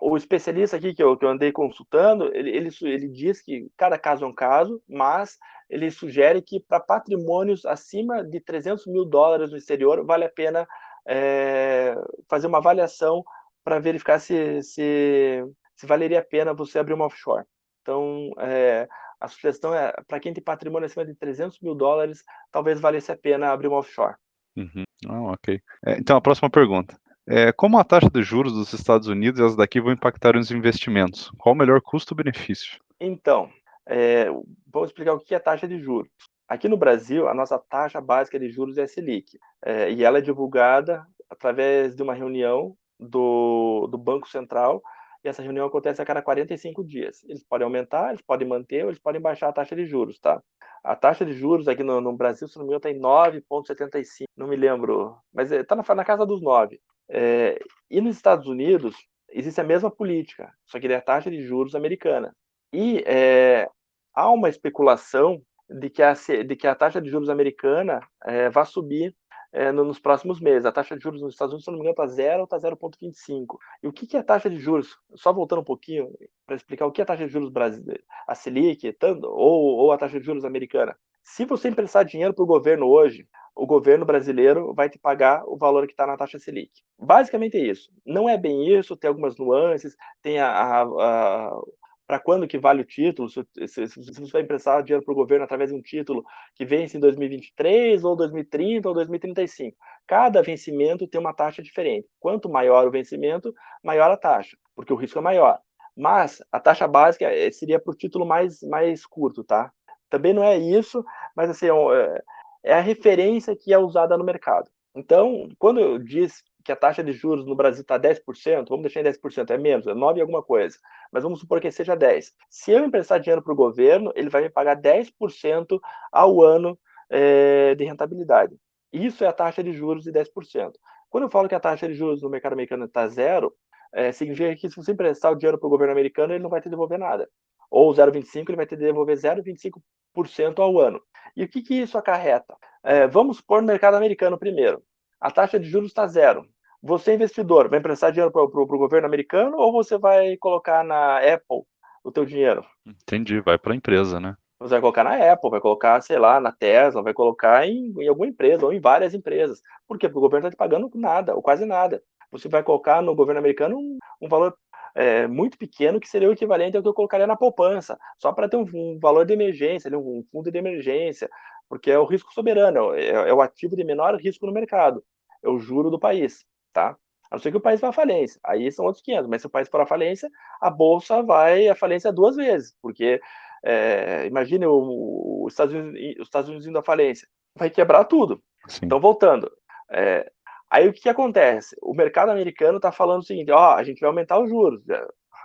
o especialista aqui que eu, que eu andei consultando, ele, ele, ele, diz que cada caso é um caso, mas ele sugere que para patrimônios acima de 300 mil dólares no exterior, vale a pena é, fazer uma avaliação para verificar se, se, se, valeria a pena você abrir uma offshore. Então, é, a sugestão é, para quem tem patrimônio acima de 300 mil dólares, talvez valesse a pena abrir uma offshore. Uhum. Ah, ok. É, então, a próxima pergunta. É, como a taxa de juros dos Estados Unidos e as daqui vão impactar os investimentos? Qual o melhor custo-benefício? Então, é, vamos explicar o que é taxa de juros. Aqui no Brasil, a nossa taxa básica de juros é a Selic, é, e ela é divulgada através de uma reunião do, do Banco Central e essa reunião acontece a cada 45 dias. Eles podem aumentar, eles podem manter ou eles podem baixar a taxa de juros, tá? A taxa de juros aqui no, no Brasil, se não me engano, está em 9,75, não me lembro, mas está é, na, na, casa dos 9. É, e nos Estados Unidos, existe a mesma política, só que é a taxa de juros americana. E é, há uma especulação de que a, de que a taxa de juros americana é, vai subir é, nos próximos meses. A taxa de juros nos Estados Unidos, se não me engano, está 0 ou está 0,25. E o que, que é a taxa de juros? Só voltando um pouquinho para explicar o que é a taxa de juros brasileira, a Selic, tanto, ou, ou a taxa de juros americana. Se você emprestar dinheiro para o governo hoje, o governo brasileiro vai te pagar o valor que está na taxa Selic. Basicamente é isso. Não é bem isso, tem algumas nuances, tem a, a, a para quando que vale o título, se, se, se, você vai emprestar dinheiro para o governo através de um título que vence em 2023, ou 2030, ou 2035. Cada vencimento tem uma taxa diferente. Quanto maior o vencimento, maior a taxa, porque o risco é maior. Mas a taxa básica eh, seria para o título mais, mais curto, tá? Também não é isso, mas assim, é, é a referência que é usada no mercado. Então, quando eu disse que a taxa de juros no Brasil está 10%, vamos deixar em 10%, é menos, é 9 alguma coisa, mas vamos supor que seja 10. Se eu emprestar dinheiro para o governo, ele vai me pagar 10% ao ano é, de rentabilidade. Isso é a taxa de juros de 10%. Quando eu falo que a taxa de juros no mercado americano está zero, é, significa que se você emprestar o dinheiro para o governo americano, ele não vai te devolver nada. Ou 0,25, ele vai te devolver 0,25% ao ano. E o que, que isso acarreta? É, vamos supor no mercado americano primeiro. A taxa de juros está zero. Você, investidor, vai emprestar dinheiro para o governo americano ou você vai colocar na Apple o teu dinheiro? Entendi, vai para a empresa, né? Você vai colocar na Apple, vai colocar, sei lá, na Tesla, vai colocar em, em alguma empresa ou em várias empresas. Por quê? Porque o governo está te pagando nada, ou quase nada. Você vai colocar no governo americano um, um valor é, muito pequeno, que seria o equivalente ao que eu colocaria na poupança, só para ter um, um, valor de emergência, um fundo de emergência, porque é o risco soberano, é, é o ativo de menor risco no mercado, é o juro do país tá? A não ser que o país vá à falência, aí são outros 500, mas se o país for à falência, a bolsa vai à falência duas vezes, porque é, imagine o, os, Estados Unidos, os Estados Unidos indo à falência, vai quebrar tudo. Sim. Então, voltando, é, aí o que, que, acontece? O mercado americano está falando o seguinte: ó, a gente vai aumentar os juros.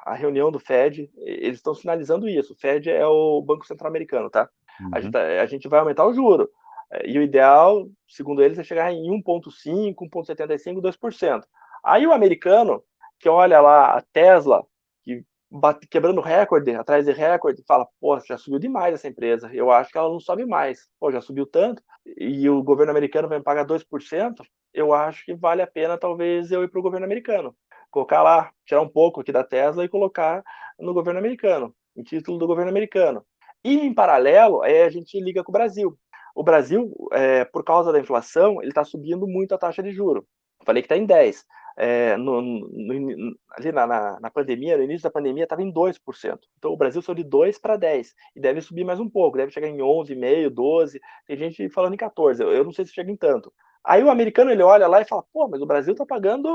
A reunião do Fed, eles estão sinalizando isso. O Fed é o Banco Central Americano, tá? Uhum. A, gente, a gente vai aumentar o juro. É, e o ideal, segundo eles, é chegar em 1,5%, 1,75%, 2%. Aí o americano, que olha lá a Tesla, que bate, quebrando recorde, atrás de recorde, fala, pô, já subiu demais essa empresa, eu acho que ela não sobe mais. Pô, já subiu tanto, e o governo americano vai me pagar 2%, eu acho que vale a pena talvez eu ir para o governo americano. Colocar lá, tirar um pouco aqui da Tesla e colocar no governo americano, em título do governo americano. E em paralelo, aí a gente liga com o Brasil. O Brasil, é, por causa da inflação, ele está subindo muito a taxa de juro. Falei que está em 10. É, no, no, ali na, na, na, pandemia, no início da pandemia, estava em 2%. Então o Brasil saiu de 2 para 10 e deve subir mais um pouco, deve chegar em 11,5, 12. Tem gente falando em 14, eu, eu não sei se chega em tanto. Aí o americano ele olha lá e fala: pô, mas o Brasil está pagando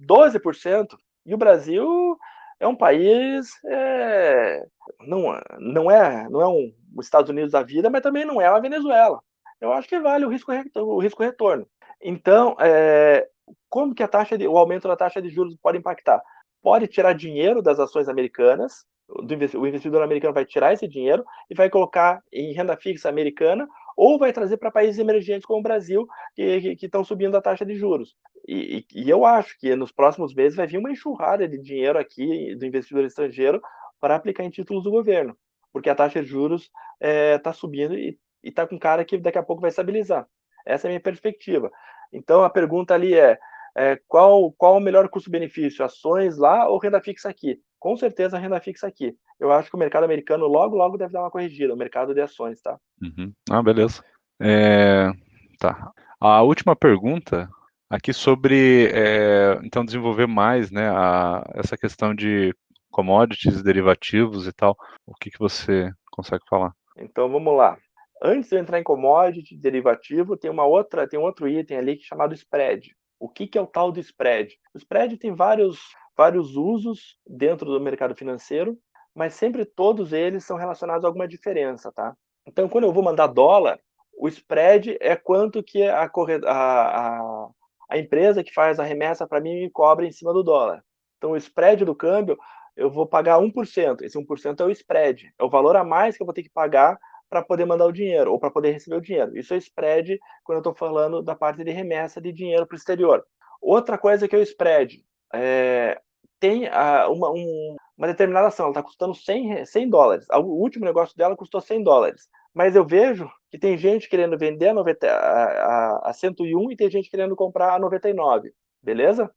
12%. E o Brasil é um país é, não, não é não é um os Estados Unidos da vida, mas também não é a Venezuela. Eu acho que vale o risco o risco retorno. Então, é, como que a taxa de, o aumento da taxa de juros pode impactar? Pode tirar dinheiro das ações americanas, o investidor americano vai tirar esse dinheiro e vai colocar em renda fixa americana ou vai trazer para países emergentes como o Brasil, que estão subindo a taxa de juros. E, e, eu acho que nos próximos meses vai vir uma enxurrada de dinheiro aqui do investidor estrangeiro para aplicar em títulos do governo, porque a taxa de juros está é, subindo e está com cara que daqui a pouco vai estabilizar. Essa é a minha perspectiva. Então a pergunta ali é, é qual, qual o melhor custo-benefício, ações lá ou renda fixa aqui? Com certeza renda fixa aqui. Eu acho que o mercado americano logo, logo deve dar uma corrigida, o mercado de ações, tá? Uhum. Ah, beleza. É... Tá. A última pergunta aqui sobre, é, então, desenvolver mais, né, a, essa questão de commodities, derivativos e tal. O que, que você consegue falar? Então, vamos lá. Antes de eu entrar em commodity, derivativo, tem uma outra, tem um outro item ali que é chamado spread. O que, que é o tal do spread? O spread tem vários, vários usos dentro do mercado financeiro, mas sempre todos eles são relacionados a alguma diferença, tá? Então, quando eu vou mandar dólar, o spread é quanto que a, a, a, a empresa que faz a remessa para mim me cobra em cima do dólar. Então, o spread do câmbio, eu vou pagar 1%. Esse 1% é o spread, é o valor a mais que eu vou ter que pagar para poder mandar o dinheiro ou para poder receber o dinheiro. Isso é spread quando eu estou falando da parte de remessa de dinheiro para o exterior. Outra coisa que é o spread, é, tem uma, um, uma determinada ação, ela está custando 100, 100 dólares. O último negócio dela custou 100 dólares. Mas eu vejo que tem gente querendo vender a, 90, a, a, a 101 e tem gente querendo comprar a 99. Beleza?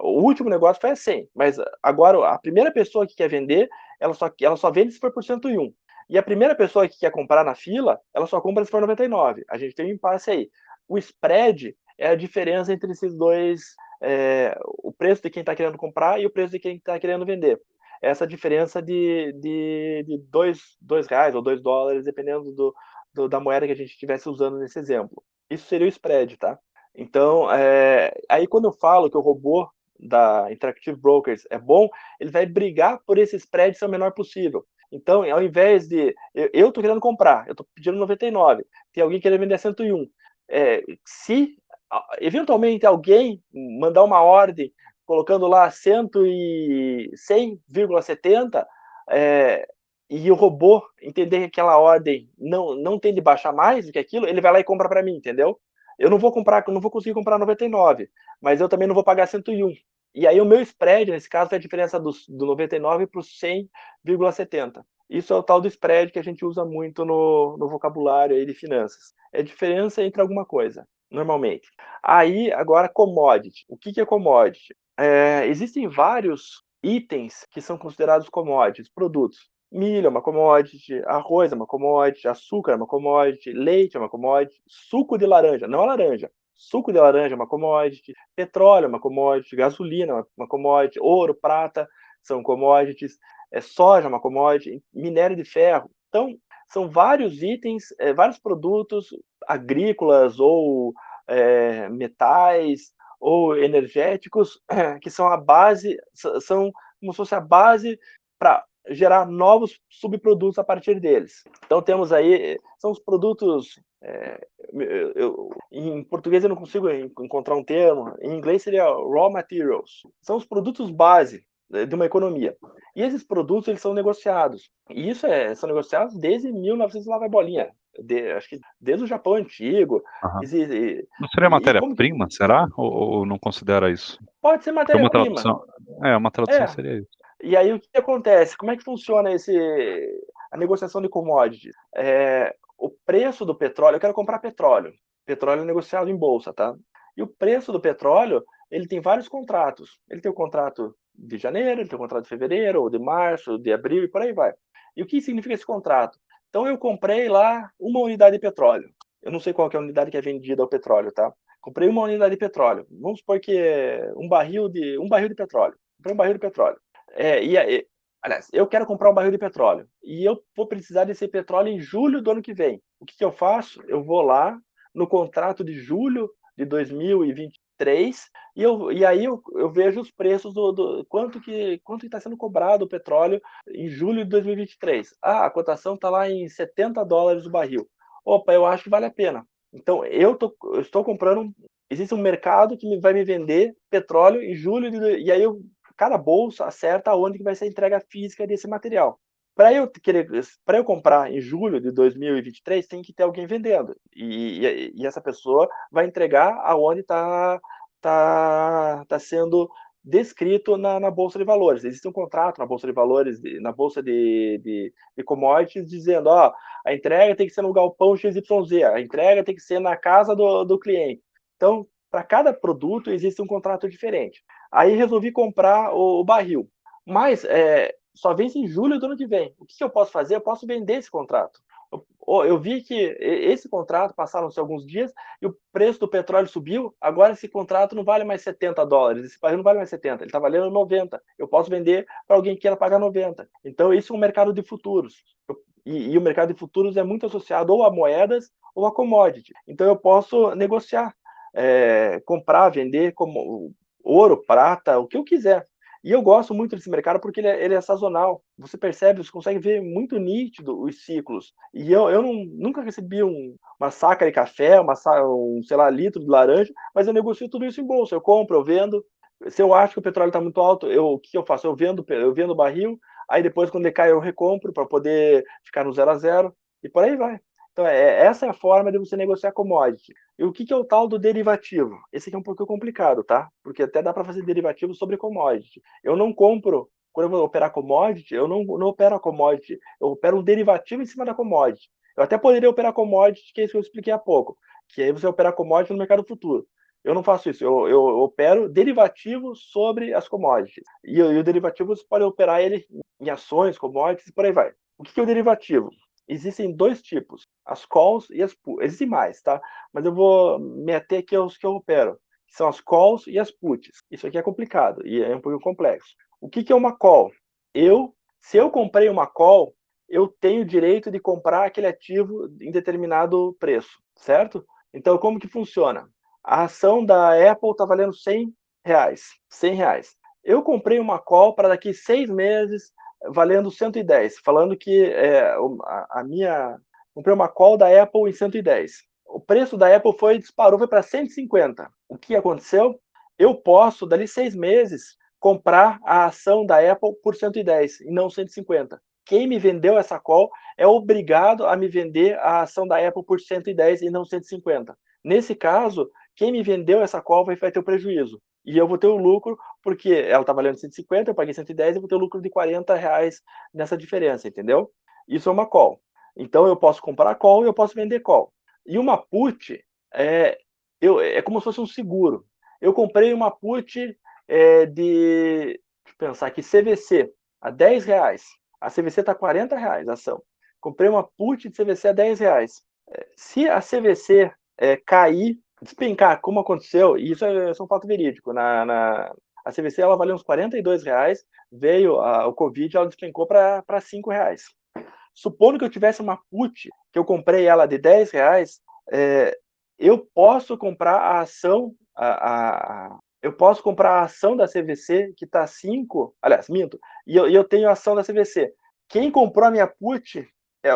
O último negócio foi a 100, mas agora a primeira pessoa que quer vender, ela só, ela só vende se for por 101. E a primeira pessoa que quer comprar na fila, ela só compra se for 99. A gente tem um impasse aí. O spread é a diferença entre esses dois, é, o preço de quem está querendo comprar e o preço de quem está querendo vender. Essa diferença de, de, de dois, dois reais ou dois dólares, dependendo do, do, da moeda que a gente estivesse usando nesse exemplo. Isso seria o spread, tá? Então, é, aí quando eu falo que o robô da Interactive Brokers é bom, ele vai brigar por esse spread ser o menor possível. Então, ao invés de. Eu estou querendo comprar, eu estou pedindo 99, tem alguém querendo vender 101. É, se eventualmente alguém mandar uma ordem colocando lá 100,70 é, e o robô entender que aquela ordem não, não tem de baixar mais do que aquilo, ele vai lá e compra para mim, entendeu? Eu não vou comprar, não vou conseguir comprar 99, mas eu também não vou pagar 101. E aí o meu spread, nesse caso, é a diferença do, do 99 para o 100,70. Isso é o tal do spread que a gente usa muito no, no vocabulário aí de finanças. É a diferença entre alguma coisa, normalmente. Aí, agora, commodity. O que, que é commodity? É, existem vários itens que são considerados commodities, produtos. Milho é uma commodity, arroz é uma commodity, açúcar é uma commodity, leite é uma commodity, suco de laranja, não a laranja, Suco de laranja é uma commodity, petróleo é uma commodity, gasolina é uma commodity, ouro, prata são commodities, é, soja é uma commodity, minério de ferro. Então, são vários itens, é, vários produtos agrícolas ou é, metais ou energéticos <clears throat> que são a base, são como se fosse a base para gerar novos subprodutos a partir deles. Então temos aí, são os produtos, é, eu, eu, em português eu não consigo encontrar um termo, em inglês seria raw materials. São os produtos base de uma economia. E esses produtos eles são negociados. E isso é, são negociados desde 1900 lá vai bolinha. De, acho que desde o Japão antigo. Uhum. E, e, não seria matéria-prima, será? Ou, ou, não considera isso? Pode ser matéria-prima. É, uma tradução é. seria isso. E aí o que acontece? Como é que funciona esse a negociação de commodities? É, o preço do petróleo, eu quero comprar petróleo. Petróleo é negociado em bolsa, tá? E o preço do petróleo, ele tem vários contratos. Ele tem o contrato de janeiro, ele tem o contrato de fevereiro, ou de março, de abril e por aí vai. E o que significa esse contrato? Então eu comprei lá uma unidade de petróleo. Eu não sei qual é a unidade que é vendida ao petróleo, tá? Comprei uma unidade de petróleo. Vamos supor que é um barril de um barril de petróleo. Comprei um barril de petróleo. É, e, e, aliás, eu quero comprar um barril de petróleo e eu vou precisar desse petróleo em julho do ano que vem. O que, que eu faço? Eu vou lá no contrato de julho de 2020, 2023 e, eu, e aí eu, eu vejo os preços do, do quanto que quanto está sendo cobrado o petróleo em julho de 2023. Ah, a cotação está lá em 70 dólares o barril. Opa, eu acho que vale a pena. Então eu, tô, eu estou comprando. Existe um mercado que vai me vender petróleo em julho de, e aí eu, cada bolsa acerta onde que vai ser a entrega física desse material. Para eu querer, para eu comprar em julho de 2023, tem que ter alguém vendendo e, e, e essa pessoa vai entregar aonde está tá, tá sendo descrito na, na, bolsa de valores. Existe um contrato na bolsa de valores, na bolsa de, de, de, commodities, dizendo, ó, a entrega tem que ser no galpão XYZ, a entrega tem que ser na casa do, do cliente. Então, para cada produto existe um contrato diferente. Aí resolvi comprar o, o barril, mas é, só vence em julho do ano que vem. O que, que eu posso fazer? Eu posso vender esse contrato. Eu, eu vi que esse contrato passaram-se alguns dias e o preço do petróleo subiu. Agora esse contrato não vale mais 70 dólares. Esse barril não vale mais 70, ele está valendo 90. Eu posso vender para alguém que queira pagar 90. Então, isso é um mercado de futuros. Eu, e, e, o mercado de futuros é muito associado ou a moedas ou a commodity. Então, eu posso negociar, é, comprar, vender como ouro, prata, o que eu quiser. E eu gosto muito desse mercado porque ele é, ele é, sazonal. Você percebe, você consegue ver muito nítido os ciclos. E eu, eu não, nunca recebi um, uma saca de café, uma, um, sei lá, litro de laranja, mas eu negocio tudo isso em bolsa. Eu compro, eu vendo. Se eu acho que o petróleo está muito alto, eu, o que eu faço? Eu vendo, eu vendo o barril, aí depois, quando decai, eu recompro para poder ficar no zero a zero, e por aí vai. Então, é, essa é a forma de você negociar commodity. E o que, que é o tal do derivativo? Esse aqui é um pouco complicado, tá? Porque até dá para fazer derivativo sobre commodity. Eu não compro, quando eu vou operar commodity, eu não, não opero a commodity, eu opero um derivativo em cima da commodity. Eu até poderia operar commodity, que é isso que eu expliquei há pouco, que aí você operar commodity no mercado futuro. Eu não faço isso, eu, eu opero derivativos sobre as commodities. E, e o derivativo você pode operar ele em ações, commodities e por aí vai. O que, que é o derivativo? Existem dois tipos, as calls e as puts. Existem mais, tá? Mas eu vou meter aqui os que eu opero, que são as calls e as puts. Isso aqui é complicado e é um pouco complexo. O que, que é uma call? Eu, se eu comprei uma call, eu tenho o direito de comprar aquele ativo em determinado preço, certo? Então, como que funciona? A ação da Apple está valendo 100 reais. 100 reais. Eu comprei uma call para daqui seis meses valendo 110, falando que é, a, a, minha. Comprei uma call da Apple em 110. O preço da Apple foi disparou foi para 150. O que aconteceu? Eu posso, dali seis meses, comprar a ação da Apple por 110 e não 150. Quem me vendeu essa call é obrigado a me vender a ação da Apple por 110 e não 150. Nesse caso, quem me vendeu essa call vai ter o prejuízo e eu vou ter o lucro, porque ela está valendo 150, eu paguei 110, eu vou ter o lucro de 40 reais nessa diferença, entendeu? Isso é uma call. Então eu posso comprar call e eu posso vender call. E uma put é, eu, é como se fosse um seguro. Eu comprei uma put é, de, pensar aqui, CVC, a 10 reais. A CVC está 40 reais a ação. Comprei uma put de CVC a 10 reais. É, se a CVC é, cair despencar, como aconteceu, e isso é, isso é um fato verídico, na, na, a CVC ela valeu uns 42 reais, veio a, o Covid, ela despencou para 5 reais. Supondo que eu tivesse uma put, que eu comprei ela de 10 reais, é, eu posso comprar a ação, a, a, eu posso comprar a ação da CVC que está 5, aliás, minto, e eu, eu tenho a ação da CVC. Quem comprou a minha put, é,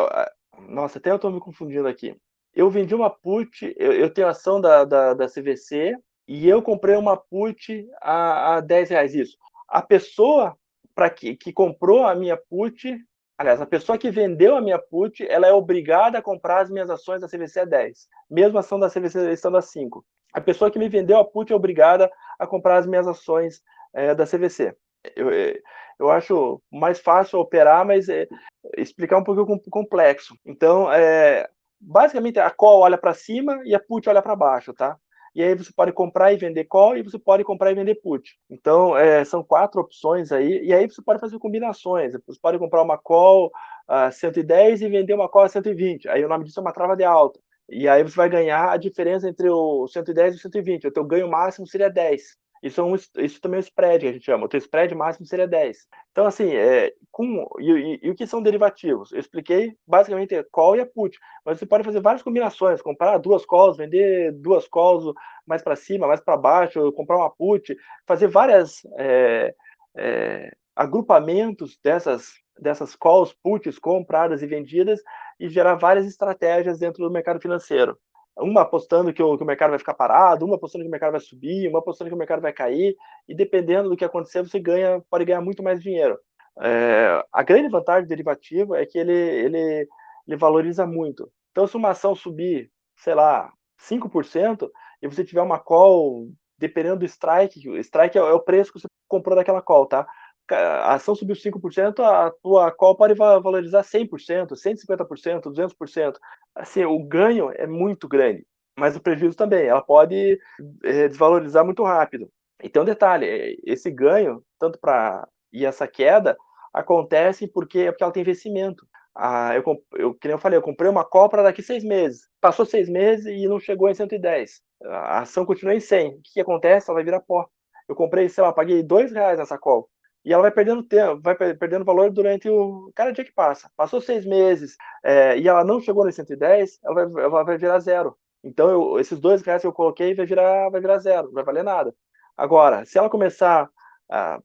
nossa, até eu estou me confundindo aqui eu vendi uma put, eu, eu tenho ação da, da, da, CVC e eu comprei uma put a, a 10 reais. Isso. A pessoa para que, que comprou a minha put, aliás, a pessoa que vendeu a minha put, ela é obrigada a comprar as minhas ações da CVC a 10, mesmo a ação da CVC estando a 5. A pessoa que me vendeu a put é obrigada a comprar as minhas ações é, da CVC. Eu, eu acho mais fácil operar, mas é, explicar um pouco complexo. Então, é, basicamente a call olha para cima e a put olha para baixo, tá? E aí você pode comprar e vender call e você pode comprar e vender put. Então, é, são quatro opções aí, e aí você pode fazer combinações. Você pode comprar uma call a 110 e vender uma call a 120. Aí o nome disso é uma trava de alta. E aí você vai ganhar a diferença entre o 110 e o 120. O teu ganho máximo seria 10. Isso, é um, isso também é um spread, que a gente chama. O teu spread máximo seria 10. Então, assim, é, com, e, e, e, o que são derivativos? Eu expliquei basicamente a call e a put, mas você pode fazer várias combinações, comprar duas calls, vender duas calls mais para cima, mais para baixo, comprar uma put, fazer várias é, é, agrupamentos dessas, dessas calls, puts compradas e vendidas e gerar várias estratégias dentro do mercado financeiro uma apostando que o, que o, mercado vai ficar parado, uma apostando que o mercado vai subir, uma apostando que o mercado vai cair, e dependendo do que acontecer, você ganha, pode ganhar muito mais dinheiro. É, a grande vantagem do derivativo é que ele, ele, ele valoriza muito. Então, se uma ação subir, sei lá, 5%, e você tiver uma call, dependendo do strike, o strike é, é o preço que você comprou daquela call, tá? A ação subiu 5%, a tua call pode valorizar 100%, 150%, 200%. Assim, o ganho é muito grande, mas o prejuízo também. Ela pode é, desvalorizar muito rápido. E tem um detalhe, é, esse ganho, tanto para e essa queda, acontece porque, porque ela tem investimento. Ah, eu, eu, que eu falei, eu comprei uma call para daqui seis meses. Passou seis meses e não chegou em 110. A ação continua em 100. O que, que acontece? Ela vai virar pó. Eu comprei, sei lá, paguei dois reais nessa call e ela vai perdendo tempo, vai perdendo valor durante o cada dia que passa. Passou seis meses é, e ela não chegou no 110, ela vai, ela vai virar zero. Então, eu, esses dois reais que eu coloquei vai virar, vai virar zero, não vai valer nada. Agora, se ela começar a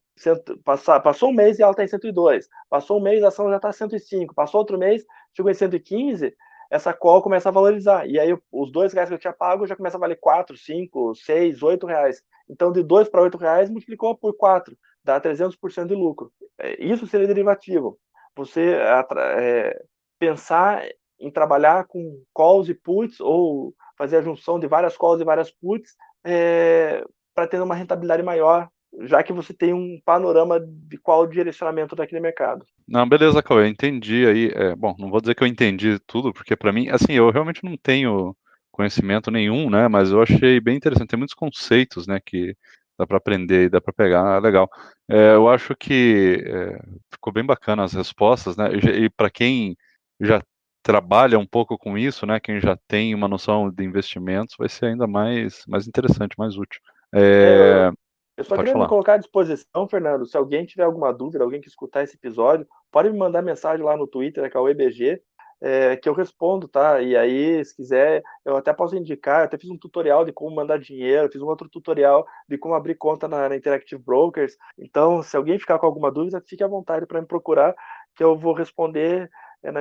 passar, passou um mês e ela está em 102, passou um mês a ação já está 105, passou outro mês, chegou em 115, essa call começa a valorizar. E aí os dois reais que eu tinha pago já começa a valer 4, 5, 6, 8 reais. Então, de 2 para 8 reais, multiplicou por 4 dá 300% de lucro. É, isso seria derivativo. Você é, pensar em trabalhar com calls e puts ou fazer a junção de várias calls e várias puts é, para ter uma rentabilidade maior, já que você tem um panorama de qual direcionamento daquele mercado. Não, beleza, Cauê, entendi aí. É, bom, não vou dizer que eu entendi tudo, porque para mim, assim, eu realmente não tenho conhecimento nenhum, né? Mas eu achei bem interessante. Tem muitos conceitos, né, que dá para aprender e dá para pegar, ah, legal. É, eu acho que é, ficou bem bacana as respostas, né? E, e para quem já trabalha um pouco com isso, né? Quem já tem uma noção de investimentos, vai ser ainda mais, mais interessante, mais útil. É, eu só queria falar. me colocar à disposição, Fernando. Se alguém tiver alguma dúvida, alguém que escutar esse episódio, pode me mandar mensagem lá no Twitter, que é o EBG, é, que eu respondo, tá? E aí, se quiser, eu até posso indicar, até fiz um tutorial de como mandar dinheiro, fiz um outro tutorial de como abrir conta na, na Interactive Brokers. Então, se alguém ficar com alguma dúvida, fique à vontade para me procurar, que eu vou responder é, na,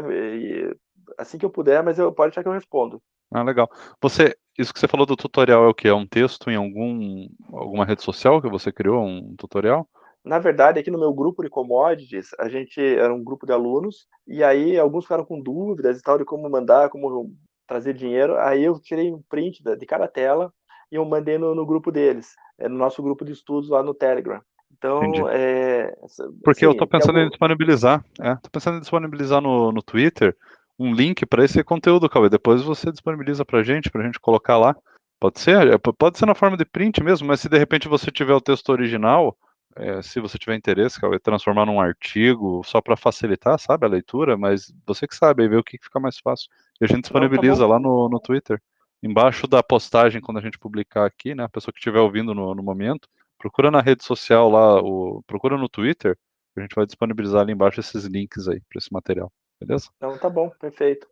assim que eu puder, mas eu pode achar que eu respondo. Ah, legal. Você, isso que você falou do tutorial é o que? É um texto em algum, alguma rede social que você criou, um tutorial? Na verdade, aqui no meu grupo de commodities, a gente era um grupo de alunos, e aí alguns ficaram com dúvidas e tal de como mandar, como trazer dinheiro. Aí eu tirei um print de cada tela e eu mandei no, no grupo deles, é, no nosso grupo de estudos lá no Telegram. Então, é, Porque assim, eu tô pensando algum... em disponibilizar, é, tô pensando em disponibilizar no, no Twitter um link para esse conteúdo, Cauê. Depois você disponibiliza pra gente, pra gente colocar lá. Pode ser? É, pode ser na forma de print mesmo, mas se de repente você tiver o texto original, é, se você tiver interesse, Cauê, transformar num artigo só para facilitar, sabe, a leitura, mas você que sabe, aí vê o que fica mais fácil. E a gente disponibiliza Não, tá lá no, no Twitter. Embaixo da postagem, quando a gente publicar aqui, né, a pessoa que estiver ouvindo no, no momento, procura na rede social lá, o, procura no Twitter, a gente vai disponibilizar ali embaixo esses links aí para esse material, beleza? Então tá bom, perfeito.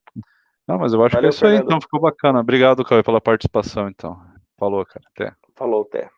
Não, mas eu acho Valeu, que é isso Fernando. aí, então ficou bacana. Obrigado, Cauê, pela participação, então. Falou, cara. Até. Falou, até.